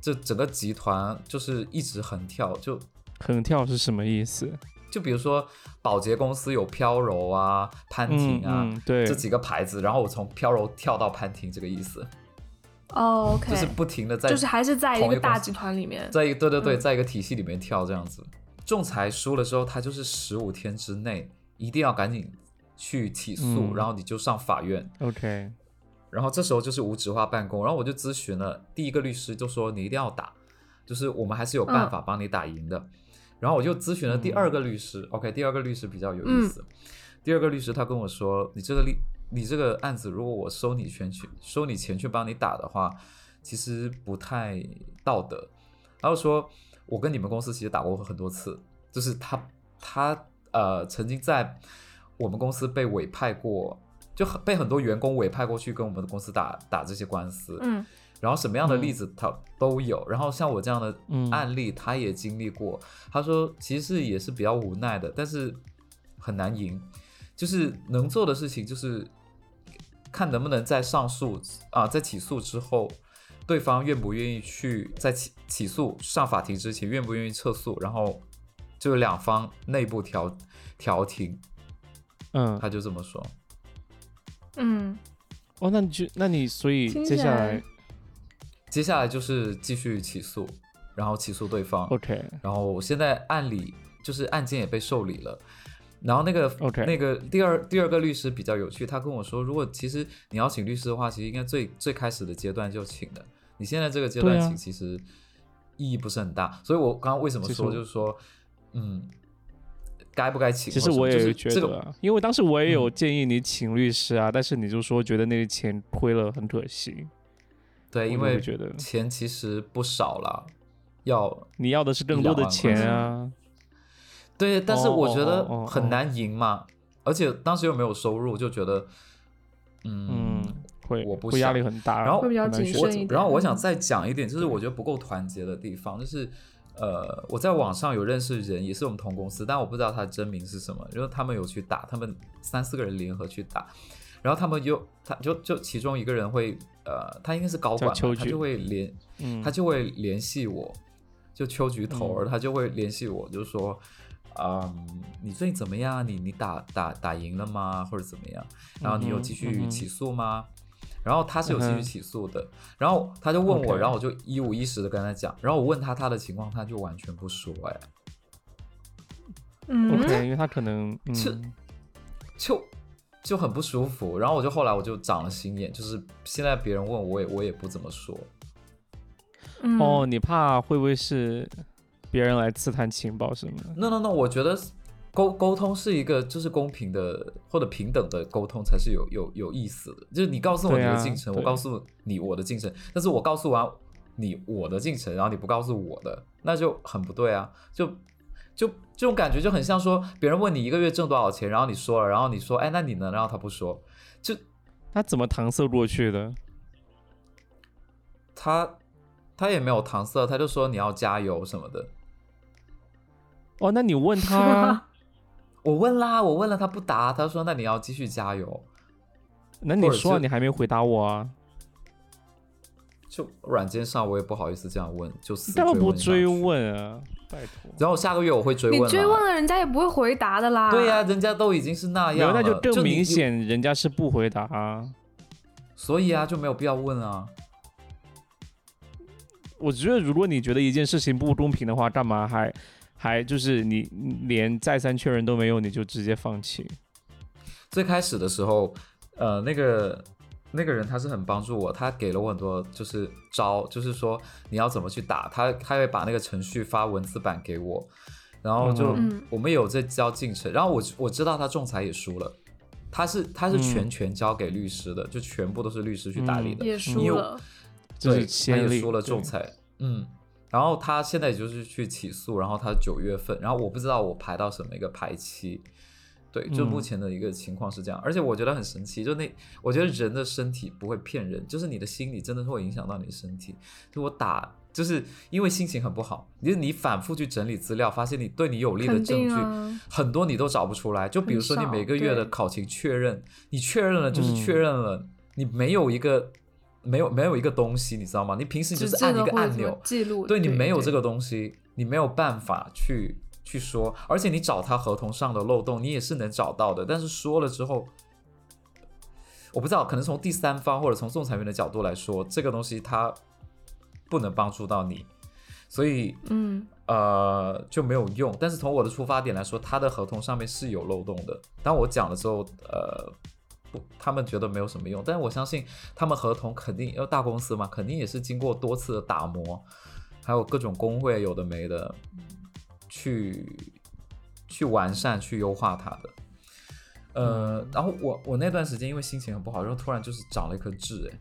Speaker 3: 这整个集团就是一直横跳，就
Speaker 1: 横跳是什么意思？
Speaker 3: 就比如说保洁公司有飘柔啊、潘婷啊、
Speaker 1: 嗯嗯对
Speaker 3: 这几个牌子，然后我从飘柔跳到潘婷，这个意思，
Speaker 2: 哦，OK，
Speaker 3: 就是不停的在
Speaker 2: 就是还是在一
Speaker 3: 个
Speaker 2: 大集团里面。
Speaker 3: 在一个对对对，
Speaker 2: 嗯
Speaker 3: 在一个体系里面跳这样子。仲裁输了之后，他就是十五天之内一定要赶紧去起诉，
Speaker 1: 嗯
Speaker 3: 然后你就上法院。
Speaker 1: OK，
Speaker 3: 然后这时候就是无纸化办公，然后我就咨询了第一个律师，就说你一定要打，就是我们还是有办法帮你打赢的。然后我就咨询了第二个律师、o k 第二个律师比较有意思。第二个律师他跟我说，你这个律你这个案子，如果我收你钱去收你钱去帮你打的话，其实不太道德。然后说，我跟你们公司其实打过很多次，就是他他呃曾经在我们公司被委派过，就很被很多员工委派过去跟我们的公司打打这些官司。
Speaker 2: 嗯
Speaker 3: 然后什么样的例子他都有，然后像我这样的
Speaker 1: 嗯。
Speaker 3: 案例他也经历过。他说其实也是比较无奈的，但是很难赢，就是能做的事情就是看能不能在上诉啊，在起诉之后，对方愿不愿意去在起起诉上法庭之前愿不愿意撤诉，然后就是两方内部调调停，
Speaker 1: 嗯，
Speaker 3: 他就这么说。
Speaker 2: 嗯，
Speaker 1: 哦，那你就那你所以接下来
Speaker 2: 来
Speaker 3: 接下来就是继续起诉，然后起诉对方。
Speaker 1: OK
Speaker 3: 然后现在案理就是案件也被受理了，然后那个
Speaker 1: OK
Speaker 3: 那个第二第二个律师比较有趣，他跟我说，如果其实你要请律师的话，其实应该最最开始的阶段就请的，你现在这个阶段请其实意义不是很大，所以我刚刚为什么说就是说，嗯，该不该请
Speaker 1: 其？实我
Speaker 3: 就是
Speaker 1: 也觉得、
Speaker 3: 这个
Speaker 1: 啊，因为当时我也有
Speaker 3: 嗯。
Speaker 1: 建议你请律师啊，但是你就说觉得那个钱亏了很可惜，
Speaker 3: 对，因为
Speaker 1: 会觉得
Speaker 3: 钱其实不少了，要
Speaker 1: 你要的是更多的钱啊。
Speaker 3: 对，但是
Speaker 1: 哦
Speaker 3: 我觉得很难赢嘛，而且当时又没有收入，就觉得，嗯
Speaker 1: 嗯，会
Speaker 3: 我不
Speaker 1: 会压力很大，
Speaker 3: 然后
Speaker 2: 会比较谨慎一点
Speaker 3: 然后我想
Speaker 2: 嗯。
Speaker 3: 再讲一点，就是我觉得不够团结的地方，就是呃，我在网上有认识人，也是我们同公司，但我不知道他的真名是什么，因为他们有去打，他们三四个人联合去打，然后他们就他就就其中一个人会呃，他应该是高管吧，他就会联
Speaker 1: 嗯，
Speaker 3: 他就会联系我，就秋菊头儿，
Speaker 1: 嗯。
Speaker 3: 他就会联系我，就说，嗯，你最近怎么样？你你打打打赢了吗？或者怎么样？然后你有继续起诉吗？然后他是有继续起诉的，然后他就问我然后我就一五一十的跟他讲，然后我问他他的情况，他就完全不说，哎，
Speaker 2: 嗯。
Speaker 1: OK，因为他可能
Speaker 3: 是
Speaker 1: 嗯。
Speaker 3: 就就很不舒服。然后我就后来我就长了心眼，就是现在别人问我，也我也不怎么说。
Speaker 2: 嗯
Speaker 1: 哦，你怕会不会是别人来刺探情报什么的
Speaker 3: ？no no no，我觉得沟沟通是一个就是公平的或者平等的沟通才是有有有意思的。就是你告诉我你的进程，我告诉你我的进程，但是我告诉完你我的进程，然后你不告诉我的，那就很不对啊！就就这种感觉就很像说别人问你一个月挣多少钱，然后你说了，然后你说哎那你呢？然后他不说，就
Speaker 1: 他怎么搪塞过去的？
Speaker 3: 他他也没有搪塞，他就说你要加油什么的。
Speaker 1: 哦，那你问他啊，
Speaker 3: 我问啦，我问了他不答，他说那你要继续加油。
Speaker 1: 那你说啊你还没回答我啊？
Speaker 3: 就软件上我也不好意思这样问，就死
Speaker 1: 干嘛不追？问啊？拜托，
Speaker 3: 然后下个月我会追
Speaker 2: 你
Speaker 3: 问你。
Speaker 2: 追问了，人家也不会回答的啦。
Speaker 3: 对呀、人家都已经是那样了，
Speaker 1: 那就更明。显，人家是不回答啊。
Speaker 3: 所以啊，就没有必要问啊。
Speaker 1: 我觉得，如果你觉得一件事情不公平的话，干嘛还还就是你你连再三确认都没有，你就直接放弃？
Speaker 3: 最开始的时候，呃，那个那个人他是很帮助我，他给了我很多就是招，就是说你要怎么去打，他他会把那个程序发文字版给我，然后就、
Speaker 2: 嗯
Speaker 3: 我们有在交进程，然后我我知道他仲裁也输了。他是他是
Speaker 1: 嗯
Speaker 3: 全权交给律师的，就全部都是律师去打理的。
Speaker 2: 也输了。
Speaker 3: 对，他也输了仲裁，嗯，然后他现在也就是去起诉，然后他九月份，然后我不知道我排到什么一个排期，对，就目
Speaker 1: 嗯
Speaker 3: 前的一个情况是这样，而且我觉得很神奇，就那我觉得人的身体不会骗人，就是你的心理真的会影响到你的身体，就我打。就是因为心情很不好，就是你反复去整理资料，发现你对你有利的证据、
Speaker 2: 啊
Speaker 3: 很多你都找不出来。就比如说你每个月的考勤确认，你确认了就是
Speaker 1: 嗯
Speaker 3: 确认了，你没有一个没有没有一个东西，你知道吗？你平时就是按一个按钮
Speaker 2: 记录，
Speaker 3: 对你没有这个东西，你没有办法去去说，而且你找他合同上的漏洞，你也是能找到的，但是说了之后，我不知道，可能从第三方或者从仲裁员的角度来说，这个东西它不能帮助到你，所以
Speaker 2: 嗯
Speaker 3: 呃就没有用。但是从我的出发点来说，他的合同上面是有漏洞的。当我讲了之后，呃。不他们觉得没有什么用，但是我相信他们合同肯定要大公司嘛，肯定也是经过多次的打磨，还有各种工会有的没的，去去完善、去优化它的。呃，然后我我那段时间因为心情很不好，然后突然就是长了一颗痣，哎，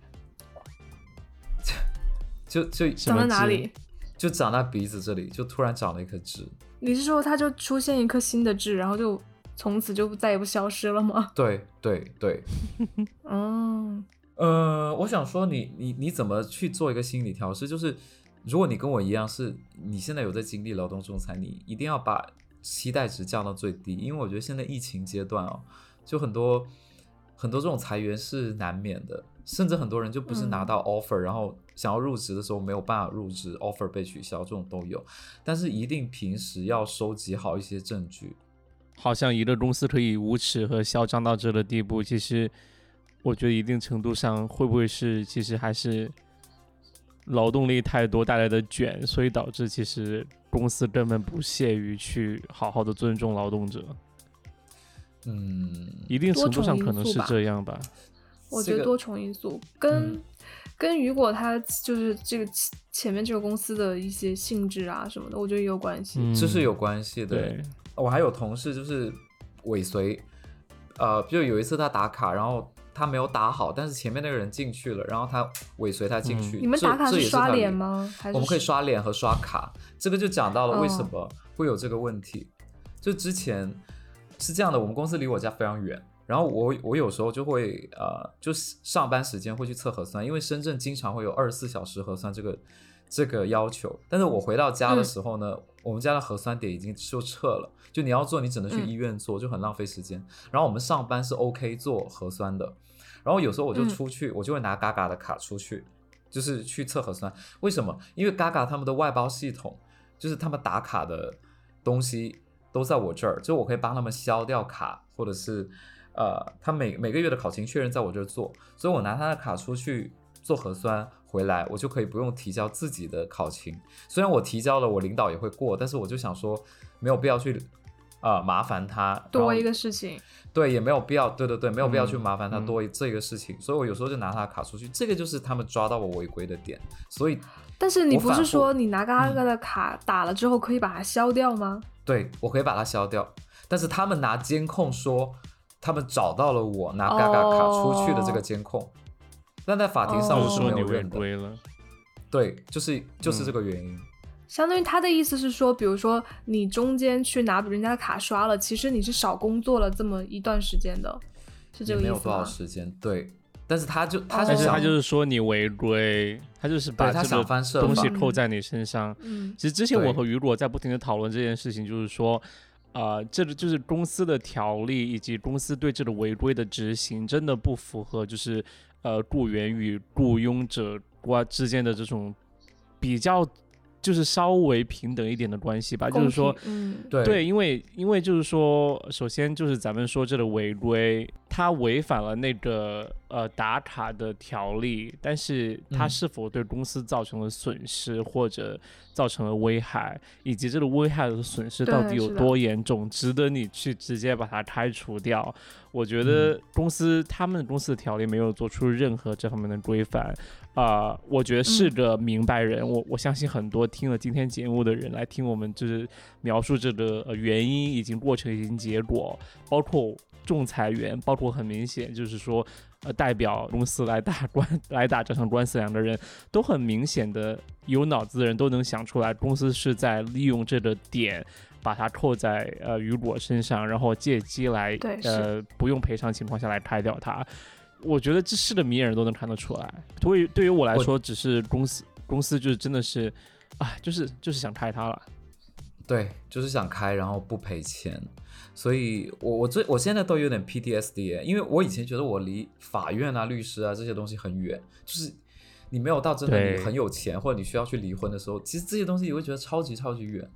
Speaker 3: 就就
Speaker 2: 长在哪里？
Speaker 3: 就长在鼻子这里，就突然长了一颗痣。
Speaker 2: 你是说它就出现一颗新的痣，然后就？从此就再也不消失了吗？
Speaker 3: 对 对对，
Speaker 2: 哦，
Speaker 3: 呃，我想说，你你你怎么去做一个心理调试？就是如果你跟我一样，是你现在有在经历劳动仲裁，你一定要把期待值降到最低，因为我觉得现在疫情阶段哦，就很多很多这种裁员是难免的，甚至很多人就不是拿到 offer，然后想要入职的时候没有办法入职，offer 被取消，这种都有。但是一定平时要收集好一些证据。
Speaker 1: 好像娱乐公司可以无耻和嚣张到这个地步，其实我觉得一定程度上会不会是，其实还是劳动力太多带来的卷，所以导致其实公司根本不屑于去好好的尊重劳动者。
Speaker 3: 嗯，
Speaker 1: 一定程度上可能是这样吧。
Speaker 2: 我觉得多重因素。跟跟雨果他就是这个前面这个公司的一些性质啊什么的，我觉得也有关系，
Speaker 3: 这是有关系
Speaker 1: 的。
Speaker 3: 我还有同事就是尾随，呃，就有一次他打卡，然后他没有打好，但是前面那个人进去了，然后他尾随他进去。
Speaker 2: 你们打卡
Speaker 3: 是
Speaker 2: 刷脸吗？
Speaker 3: 我们可以刷脸和刷卡，这个就讲到了为什么会有这个问题。就之前是这样的，我们公司离我家非常远，然后我我有时候就会呃，就是上班时间会去测核酸，因为深圳经常会有二十四小时核酸这个这个要求，但是我回到家的时候呢，我们家的核酸点已经就撤了。就你要做，你只能去医院做，就很浪费时间。然后我们上班是 OK 做核酸的，然后有时候我就出去，我就会拿嘎嘎的卡出去，就是去测核酸。为什么？因为嘎嘎他们的外包系统，就是他们打卡的东西都在我这儿，就我可以帮他们消掉卡，或者是呃，他每每个月的考勤确认在我这儿做，所以我拿他的卡出去做核酸回来，我就可以不用提交自己的考勤。虽然我提交了，我领导也会过，但是我就想说没有必要去。啊，麻烦他
Speaker 2: 多一个事情，
Speaker 3: 对，也没有必要，对对对，没有必要去麻烦他多这个事情，所以我有时候就拿他的卡出去，这个就是他们抓到我违规的点，所以，
Speaker 2: 但是你不是说你拿嘎嘎的卡打了之后可以把它消掉吗？
Speaker 3: 对，我可以把它消掉，但是他们拿监控说他们找到了我拿嘎嘎卡出去的这个监控，但在法庭上我是没有认
Speaker 1: 的，
Speaker 3: 对，就是就是这个原因。
Speaker 2: 相当于他的意思是说，比如说你中间去拿人家的卡刷了，其实你是少工作了这么一段时间的，是这个意思吗？
Speaker 3: 没有多少时间，对。但是他就他
Speaker 1: 是他就是说你违规，他就是把这个东西扣在你身上。
Speaker 2: 嗯。
Speaker 1: 其实之前我和雨果在不停的讨论这件事情，就是说，啊，这个就是公司的条例以及公司对这个违规的执行，真的不符合就是呃雇员与雇佣者关之间的这种比较。就是稍微平等一点的关系吧，就是说，
Speaker 2: 嗯，
Speaker 3: 对，
Speaker 1: 因为因为就是说，首先就是咱们说这个违规，它违反了那个呃打卡的条例，但是他是否对公司造成了损失或者造成了危害，以及这个危害的损失到底有多严重，值得你去直接把它开除掉？我觉得公司他们公司的条例没有做出任何这方面的规范。啊，我觉得是个明白人。我我相信很多听了今天节目的人来听我们就是描述这个原因以及过程以及结果，包括仲裁员，包括很明显就是说，呃，代表公司来打官来打这场官司，两个人都很明显的有脑子的人都能想出来，公司是在利用这个点把它扣在呃雨果身上，然后借机来呃不用赔偿情况下来开掉它。我觉得这是的明眼人都能看得出来。对于对于我来说，只是公司公司就是真的是，啊，就是就是想开他了。
Speaker 3: 对，就是想开，然后不赔钱。所以，我我最我现在都有点 PTSD，因为我以前觉得我离法院啊、律师啊这些东西很远，就是你没有到真的你很有钱或者你需要去离婚的时候，其实这些东西你会觉得超级超级远。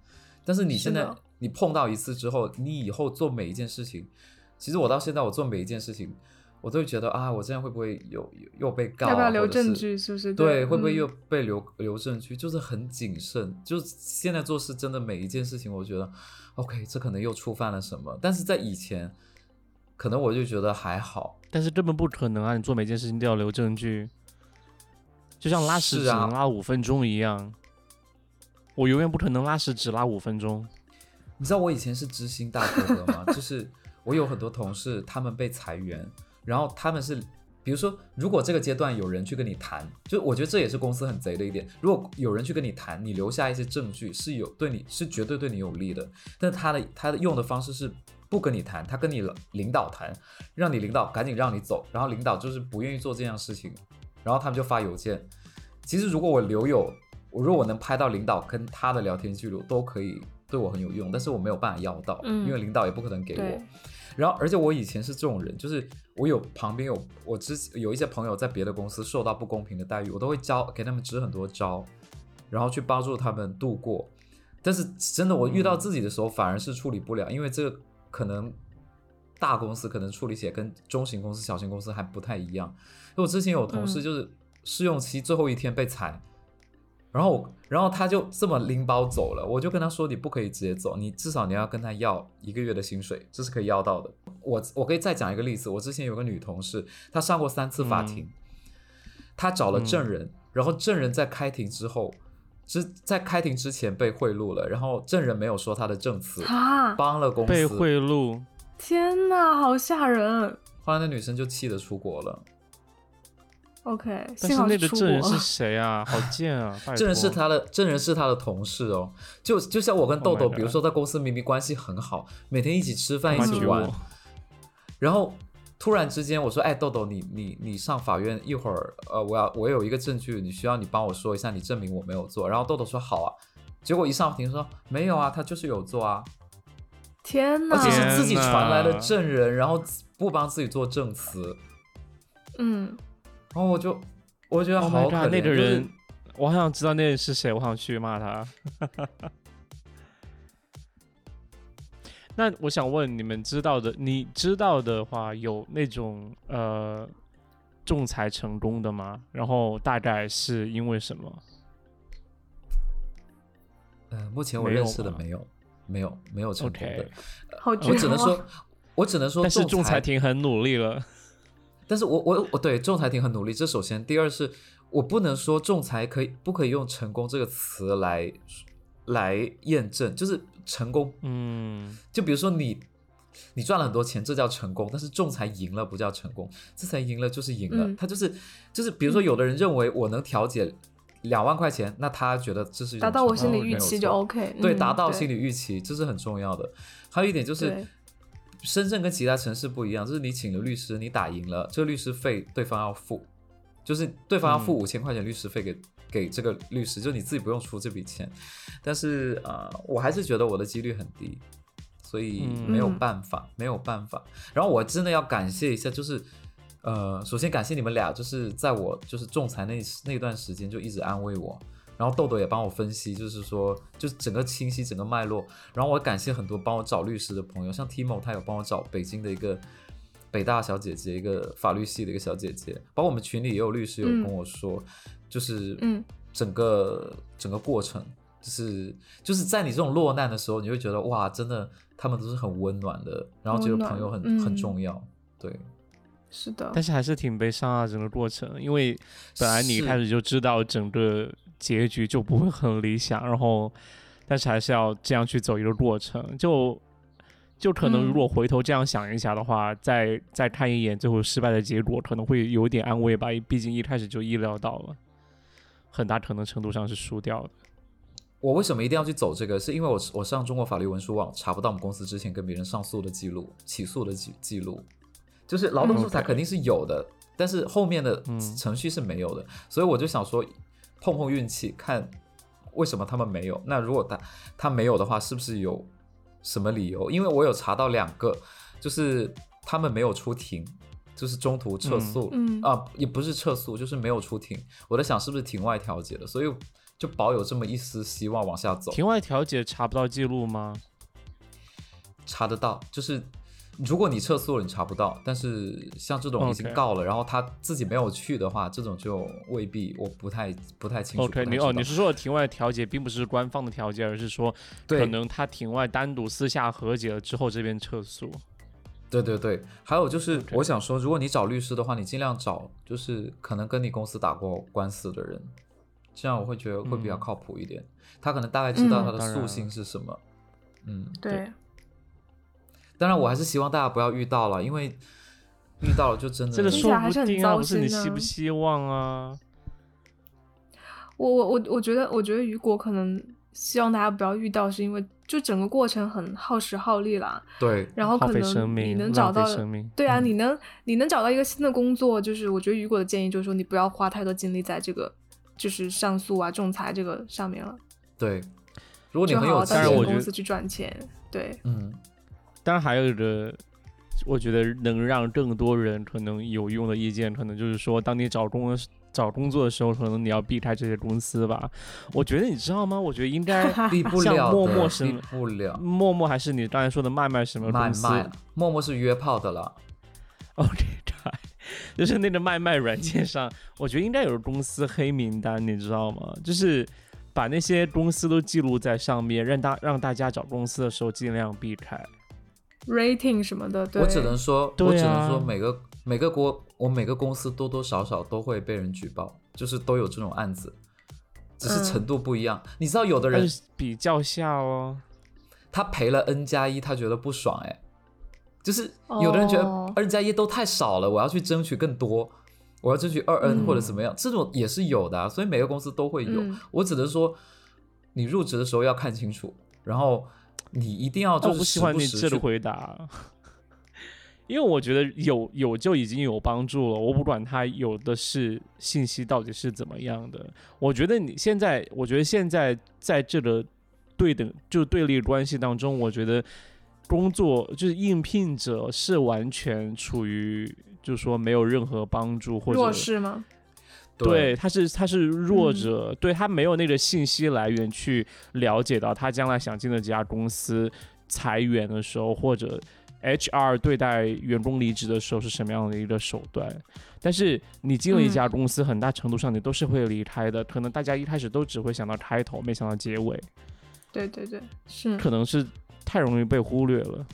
Speaker 3: 但是你现在你碰到一次之后，你以后做每一件事情，其实我到现在我做每一件事情，我都会觉得啊，我这样会不会有有又被告、啊？
Speaker 2: 要不要留证据？是不是？
Speaker 3: 对，会不会
Speaker 2: 嗯
Speaker 3: 又被留留证据？就是很谨慎，就现在做事真的每一件事情，我觉得 OK，这可能又触犯了什么。但是在以前，可能我就觉得还好。
Speaker 1: 但是根本不可能啊！你做每件事情都要留证据，就像拉屎
Speaker 3: 啊
Speaker 1: 只能拉五分钟一样。我永远不可能拉屎只拉五分钟。
Speaker 3: 你知道我以前是知心大哥哥吗？就是我有很多同事，他们被裁员，然后他们是，比如说，如果这个阶段有人去跟你谈，就我觉得这也是公司很贼的一点。如果有人去跟你谈，你留下一些证据是有对你是绝对对你有利的，但他的他的用的方式是不跟你谈，他跟你领导谈，让你领导赶紧让你走，然后领导就是不愿意做这样事情，然后他们就发邮件。其实如果我留有，我如果我能拍到领导跟他的聊天记录，都可以对我很有用，但是我没有办法要到，因为领导也不可能给我。然后，而且我以前是这种人，就是我有旁边有我之有一些朋友在别的公司受到不公平的待遇，我都会教给他们支很多招，然后去帮助他们度过。但是真的，我遇到自己的时候，反而是处理不了，因为这个可能大公司可能处理起来跟中型公司、小型公司还不太一样。因为我之前有同事
Speaker 2: 嗯
Speaker 3: 就是试用期最后一天被裁，然后然后他就这么拎包走了，我就跟他说你不可以直接走，你至少你要跟他要一个月的薪水，这是可以要到的。我我可以再讲一个例子，我之前有个女同事，她上过三次法庭，她找了证人，然后证人在开庭之后。之在开庭之前被贿赂了，然后证人没有说他的证词，
Speaker 2: 啊！
Speaker 3: 帮了公司。
Speaker 1: 被贿赂，
Speaker 2: 天哪，好吓人。
Speaker 3: 后来那女生就气得出国了。
Speaker 2: OK，
Speaker 1: 但是那个证人是 谁啊？好贱啊！
Speaker 3: 证人是他的，证人是他的同事哦。就就像我跟豆
Speaker 1: Oh
Speaker 3: 豆比如说在公司明明关系很好，每天一起吃饭，一起玩，然后突然之间我说：“哎，豆豆，你你你上法院一会儿，呃，我要我有一个证据，你需要你帮我说一下，你证明我没有做。”然后豆豆说：“好啊。”结果一上庭说：“没有啊，他就是有做啊，
Speaker 2: 天哪！
Speaker 3: 而且是自己传来的证人，然后不帮自己做证词。”
Speaker 2: 嗯，
Speaker 3: 然后我就我觉得
Speaker 1: Oh
Speaker 3: 好可
Speaker 1: god！那个
Speaker 3: 就是
Speaker 1: 人，我好想知道那人是谁，我想去骂他。那我想问你们知道的，你知道的话，有那种呃仲裁成功的吗？然后大概是因为什么？
Speaker 3: 呃，目前我认识的没有，没有，没有成功的。
Speaker 2: 好绝
Speaker 3: 我只能说，我只能说，
Speaker 1: 但是仲
Speaker 3: 裁
Speaker 1: 裁庭很努力了。
Speaker 3: 但是我我我对仲裁庭很努力，这首先，第二是我不能说仲裁可以不可以用成功这个词来来验证，就是成功，
Speaker 1: 嗯，
Speaker 3: 就比如说你你赚了很多钱，这叫成功，但是仲裁赢了不叫成功，仲裁赢了就是赢了，
Speaker 2: 嗯
Speaker 3: 他就是就是比如说有的人认为我能调解两万块钱，那他觉得这是
Speaker 2: 达到我心理预期就 OK。
Speaker 3: 对，
Speaker 2: 嗯
Speaker 3: 达到心理预期，这是很重要的。还有一点就是
Speaker 2: 对，
Speaker 3: 深圳跟其他城市不一样，就是你请了律师，你打赢了，这个律师费对方要付，就是对方要付
Speaker 1: 嗯
Speaker 3: 五千块钱律师费给、给这个律师，就你自己不用出这笔钱。但是呃，我还是觉得我的几率很低，所以
Speaker 1: 嗯
Speaker 3: 没有
Speaker 2: 嗯
Speaker 3: 办法，没有办法。然后我真的要感谢一下，就是。呃，首先感谢你们俩，就是在我就是仲裁那那段时间就一直安慰我，然后豆豆也帮我分析，就是说就是整个清晰整个脉络，然后我感谢很多帮我找律师的朋友，像 Timo 他有帮我找北京的一个北大小姐姐，一个法律系的一个小姐姐，包括我们群里也有律师有
Speaker 2: 嗯。
Speaker 3: 跟我说，就是
Speaker 2: 嗯。
Speaker 3: 整个整个过程，就是就是在你这种落难的时候，你会觉得哇，真的他们都是很温暖的，然后觉得朋友很、
Speaker 2: 嗯。
Speaker 3: 很重要，对。
Speaker 2: 是的。
Speaker 1: 但，是还是挺悲伤啊，整个过程，因为本来你一开始就知道整个结局就不会很理想，然后但是还是要这样去走一个过程，就就可能
Speaker 2: 嗯
Speaker 1: 如果回头这样想一下的话，再再看一眼最后失败的结果，可能会有点安慰吧，毕竟一开始就意料到了，很大可能程度上是输掉的。
Speaker 3: 我为什么一定要去走这个？是因为我我上中国法律文书网查不到我们公司之前跟别人上诉的记录、起诉的记记录，就是劳动
Speaker 2: 嗯
Speaker 3: 仲裁肯定是有的，但是后面的
Speaker 1: 嗯
Speaker 3: 程序是没有的，所以我就想说碰碰运气，看为什么他们没有。那如果他他没有的话，是不是有什么理由？因为我有查到两个，就是他们没有出庭，就是中途撤诉，
Speaker 2: 嗯
Speaker 3: 啊，也不是撤诉，就是没有出庭。我在想是不是庭外调解的，所以就保有这么一丝希望往下走。
Speaker 1: 庭外调解查不到记录吗？
Speaker 3: 查得到，就是如果你撤诉了，你查不到。但是像这种已经告了然后他自己没有去的话，这种就未必，我不太不太清楚。
Speaker 1: OK，你哦，你是说的庭外调解，并不是官方的调解，而是说可能他庭外单独私下和解了之后，这边撤诉。
Speaker 3: 对对对，还有就是我想说，如果你找律师的话，你尽量找就是可能跟你公司打过官司的人，这样我会觉得会比较
Speaker 1: 嗯
Speaker 3: 靠谱一点。他可能大概知道
Speaker 2: 嗯
Speaker 3: 他的诉性是什么。嗯，
Speaker 2: 对，
Speaker 3: 当然我还是希望大家不要遇到了，因为遇到了就真的
Speaker 1: 这个说
Speaker 2: 听起来还是很
Speaker 1: 不定啊，
Speaker 2: 糟
Speaker 1: 不是你希不希望啊？
Speaker 2: 我我我我觉得，我觉得雨果可能希望大家不要遇到，是因为就整个过程很耗时耗力啦。
Speaker 3: 对
Speaker 2: 然后可能你，能找到，
Speaker 1: 生命。
Speaker 2: 对啊，
Speaker 3: 嗯
Speaker 2: 你能你能找到一个新的工作，就是我觉得雨果的建议就是说，你不要花太多精力在这个就是上诉啊、仲裁这个上面了，
Speaker 3: 对，如果你
Speaker 2: 就好好
Speaker 3: 很有
Speaker 1: 当然我觉得
Speaker 2: 到这个公司去赚钱。对，
Speaker 3: 嗯，
Speaker 1: 当然还有一个，我觉得能让更多人可能有用的意见，可能就是说，当你找工找工作的时候，可能你要避开这些公司吧。我觉得你知道吗？我觉得应该
Speaker 3: 避不
Speaker 1: 像
Speaker 3: 了的，
Speaker 1: 陌陌
Speaker 3: 不了。
Speaker 1: 陌陌还是你刚才说的麦麦什么
Speaker 3: 卖
Speaker 1: 公司
Speaker 3: 卖，陌陌是约炮的了。
Speaker 1: OK，就是那个卖卖软件上，我觉得应该有公司黑名单，你知道吗？就是把那些公司都记录在上面，让大让大家找公司的时候尽量避开。
Speaker 2: Rating 什么的，对，
Speaker 3: 我只能说，
Speaker 1: 对
Speaker 3: 我只能说
Speaker 1: 啊
Speaker 3: 每个每个国，我每个公司多多少少都会被人举报，就是都有这种案子，只是
Speaker 2: 嗯
Speaker 3: 程度不一样。你知道，有的人
Speaker 1: 比较下哦。
Speaker 3: 他赔了 n 加一，他觉得不爽，哎，就是有的人觉得
Speaker 2: 哦
Speaker 3: n 加一都太少了，我要去争取更多，我要争取二 n
Speaker 2: 嗯
Speaker 3: 或者怎么样，这种也是有的、啊，所以每个公司都会有。
Speaker 2: 嗯
Speaker 3: 我只能说，你入职的时候要看清楚，然后你一定要
Speaker 1: 但我不
Speaker 3: 就是时
Speaker 1: 喜欢你这个
Speaker 3: 不
Speaker 1: 回答，因为我觉得有有就已经有帮助了，我不管他有的是信息到底是怎么样的。我觉得你现在，我觉得现在在这个对等就对立关系当中，我觉得工作就是应聘者是完全处于就是说没有任何帮助或者
Speaker 2: 弱势吗？
Speaker 1: 对，他是他是弱
Speaker 2: 嗯。
Speaker 1: 者，对他没有那个信息来源去了解到他将来想进的这家公司裁员的时候，或者 HR 对待员工离职的时候是什么样的一个手段。但是你进了一家公司，很大程度上你都是会离开的，可能大家一开始都只会想到开头，没想到结尾，
Speaker 2: 对对对，是，
Speaker 1: 可能是太容易被忽略了。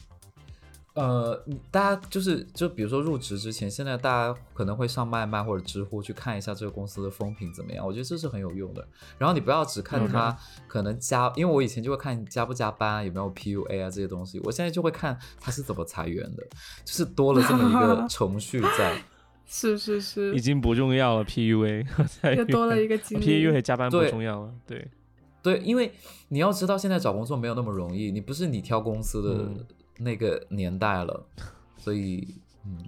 Speaker 3: 呃，大家就是就比如说入职之前，现在大家可能会上麦麦或者知乎去看一下这个公司的风评怎么样，我觉得这是很有用的。然后你不要只看他可能加，因为我以前就会看加不加班啊，有没有 PUA 啊这些东西，我现在就会看他是怎么裁员的，就是多了这么一个 程序在。
Speaker 2: 是是是
Speaker 1: 已，经不重要了，PUA 裁
Speaker 2: 又多了一个经历。
Speaker 1: PUA 加班不重要了，对。
Speaker 3: 对，因为你要知道现在找工作没有那么容易，你不是你挑公司的
Speaker 1: 嗯
Speaker 3: 那个年代了，所以嗯，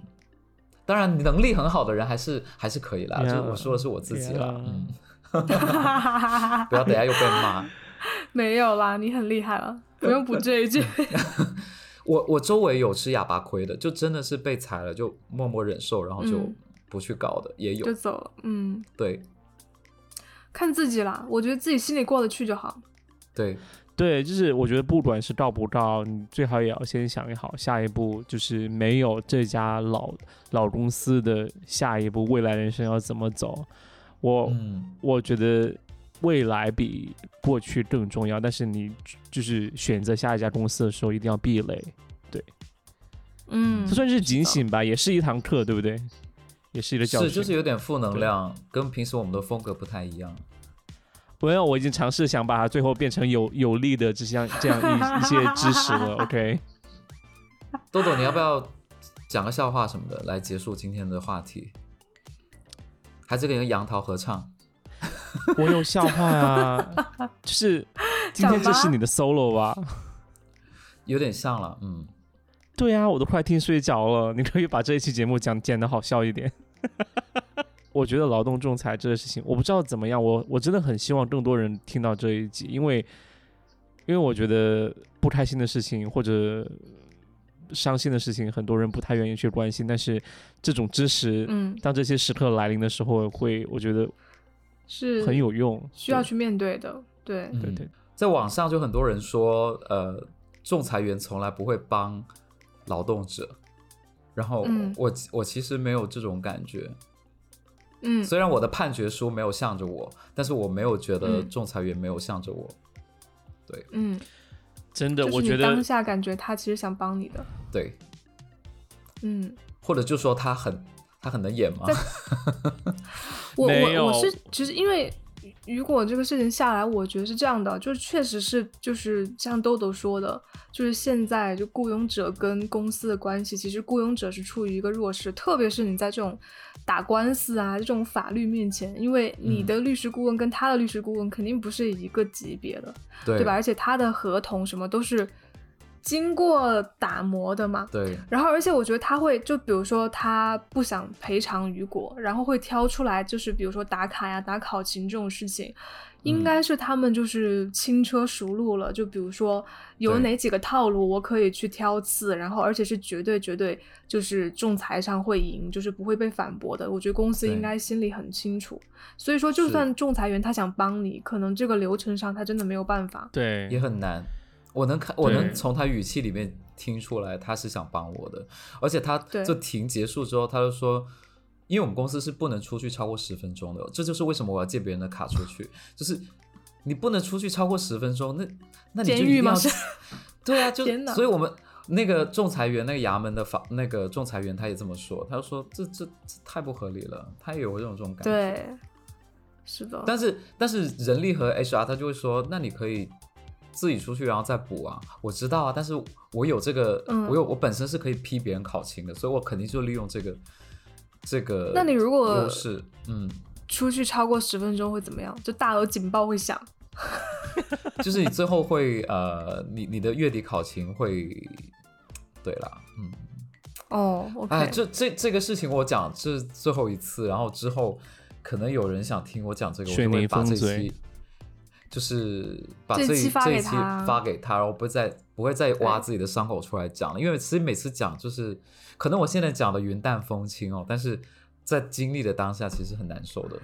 Speaker 3: 当然能力很好的人还是还是可以啦。
Speaker 1: Yeah，
Speaker 3: 就我说的是我自己啦
Speaker 1: yeah
Speaker 3: 嗯，不要等下又被骂。
Speaker 2: 没有啦，你很厉害了，不用补这一句。
Speaker 3: 我我周围有吃哑巴亏的，就真的是被踩了，就默默忍受，然后就
Speaker 2: 嗯
Speaker 3: 不去搞的，也有
Speaker 2: 就。走了。嗯，
Speaker 3: 对
Speaker 2: 看自己啦，我觉得自己心里过得去就好。
Speaker 3: 对，
Speaker 1: 对，就是我觉得不管是告不告，你最好也要先想一好下一步，就是没有这家老老公司的下一步未来人生要怎么走。我、
Speaker 3: 嗯，
Speaker 1: 我觉得未来比过去更重要，但是你就是选择下一家公司的时候一定要避雷，对
Speaker 2: 嗯，
Speaker 1: 这算是警醒吧，也是一堂课，对不对？也是一个教训。
Speaker 3: 是就是有点负能量，跟平时我们的风格不太一样。
Speaker 1: 没有，我已经尝试想把它最后变成有有力的这样这样一一些知识了。OK。
Speaker 3: 豆豆，你要不要讲个笑话什么的来结束今天的话题？还是跟杨桃合唱？
Speaker 1: 我有笑话啊，就是今天这是你的 solo 吧？
Speaker 3: 有点像了，嗯，
Speaker 1: 对啊，我都快听睡着了。你可以把这一期节目讲剪的好笑一点。我觉得劳动仲裁这个事情，我不知道怎么样，我我真的很希望更多人听到这一集，因为因为我觉得不开心的事情或者伤心的事情，很多人不太愿意去关心。但是这种知识，
Speaker 2: 嗯，
Speaker 1: 当这些时刻来临的时候，会我觉得
Speaker 2: 是
Speaker 1: 很有用，
Speaker 2: 需要去面对的。对
Speaker 1: 对对，
Speaker 3: 在网上就很多人说，呃，仲裁员从来不会帮劳动者。然后我我其实没有这种感觉。
Speaker 2: 嗯，
Speaker 3: 虽然我的判决书没有向着我，但是我没有觉得仲裁员没有向着我。对，
Speaker 2: 嗯，
Speaker 1: 真的，我觉得
Speaker 2: 当下感觉他其实想帮你的。
Speaker 3: 对，
Speaker 2: 嗯，
Speaker 3: 或者就说他很他很能演吗？
Speaker 2: 我我我是其实因为如果这个事情下来，我觉得是这样的，就是确实是就是像豆豆说的，就是现在就雇佣者跟公司的关系，其实雇佣者是处于一个弱势，特别是你在这种。打官司啊，这种法律面前，因为你的律师顾问跟他的律师顾问肯定不是一个级别的，
Speaker 3: 对
Speaker 2: 吧？而且他的合同什么都是经过打磨的嘛。
Speaker 3: 对。
Speaker 2: 然后，而且我觉得他会，就比如说他不想赔偿雨果，然后会挑出来，就是比如说打卡呀、打考勤这种事情。应该是他们就是轻车熟路了，就比如说有哪几个套路我可以去挑刺，然后而且是绝对绝对就是仲裁上会赢，就是不会被反驳的。我觉得公司应该心里很清楚，所以说就算仲裁员他想帮你，可能这个流程上他真的没有办法，
Speaker 1: 对，
Speaker 3: 也很难。我能看，我能从他语气里面听出来他是想帮我的，而且他就停结束之后他就说。因为我们公司是不能出去超过十分钟的，这就是为什么我要借别人的卡出去，就是你不能出去超过十分钟，那那你就一定要 对啊，就所以我们那个仲裁员那个衙门的法那个仲裁员他也这么说，他就说这这这太不合理了，他也有这种这种感觉，
Speaker 2: 对，是的，
Speaker 3: 但是但是人力和 HR 他就会说，那你可以自己出去然后再补啊，我知道啊，但是我有这个，我有我本身是可以批别人考勤的，所以我肯定就利用这个。这个，
Speaker 2: 那你如果
Speaker 3: 是嗯，
Speaker 2: 出去超过十分钟会怎么样？就大楼警报会响，
Speaker 3: 就是你最后会呃，你你的月底考勤会，对啦，嗯，
Speaker 2: 哦，哎，
Speaker 3: 这这这个事情我讲这最后一次，然后之后可能有人想听我讲这个，我就会把这期就是把这这一期发给他，然后不会再不会再挖自己的伤口出来讲了，因为其实每次讲就是。可能我现在讲的云淡风轻哦，但是在经历的当下其实很难受的，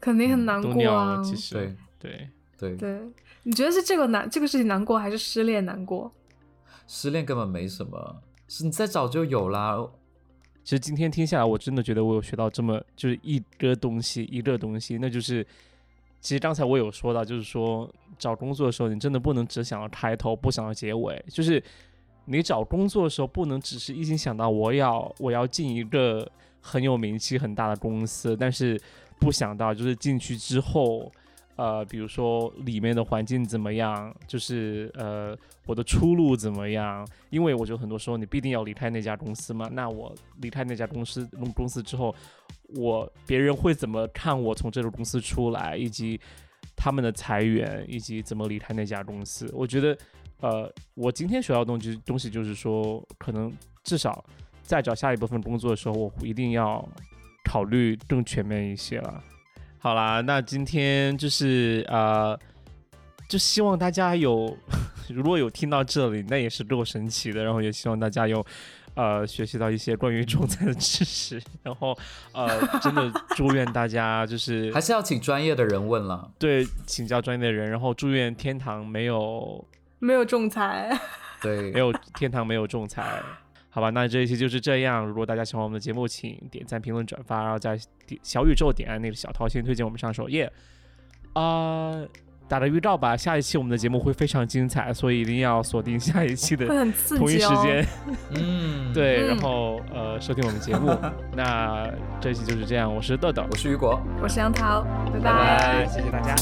Speaker 2: 肯定很难过
Speaker 1: 啊。其实
Speaker 3: 对
Speaker 1: 对
Speaker 3: 对
Speaker 2: 对，你觉得是这个难这个事情难过，还是失恋难过？
Speaker 3: 失恋根本没什么，是你再找就有啦。
Speaker 1: 其实今天听下来，我真的觉得我有学到这么就是一个东西，一个东西，那就是其实刚才我有说到，就是说找工作的时候，你真的不能只想要开头，不想要结尾，就是。你找工作的时候，不能只是一心想到我要我要进一个很有名气很大的公司，但是不想到就是进去之后，呃，比如说里面的环境怎么样，就是呃我的出路怎么样？因为我觉得很多时候你必定要离开那家公司嘛。那我离开那家公司公司之后，我别人会怎么看我从这个公司出来，以及他们的裁员，以及怎么离开那家公司？我觉得。呃，我今天学到东西东西就是说，可能至少在找下一部分工作的时候，我一定要考虑更全面一些了。好啦，那今天就是呃，就希望大家有 如果有听到这里，那也是够神奇的。然后也希望大家有呃学习到一些关于仲裁的知识。然后 呃，真的祝愿大家就是
Speaker 3: 还是要请专业的人问了，
Speaker 1: 对，请教专业的人。然后祝愿天堂没有。
Speaker 2: 没有仲裁，
Speaker 3: 对，
Speaker 1: 没有天堂，没有仲裁，好吧，那这一期就是这样。如果大家喜欢我们的节目，请点赞、评论、转发，然后在小宇宙点按那个小桃心，推荐我们上首页。啊，打个预告吧，下一期我们的节目会非常精彩，所以一定要锁定下一期的同一时间。
Speaker 3: 嗯，
Speaker 1: 对，然后呃，收听我们节目。那这一期就是这样，我是豆豆，
Speaker 3: 我是雨果，
Speaker 2: 我是杨桃，拜
Speaker 1: 拜，谢谢大家。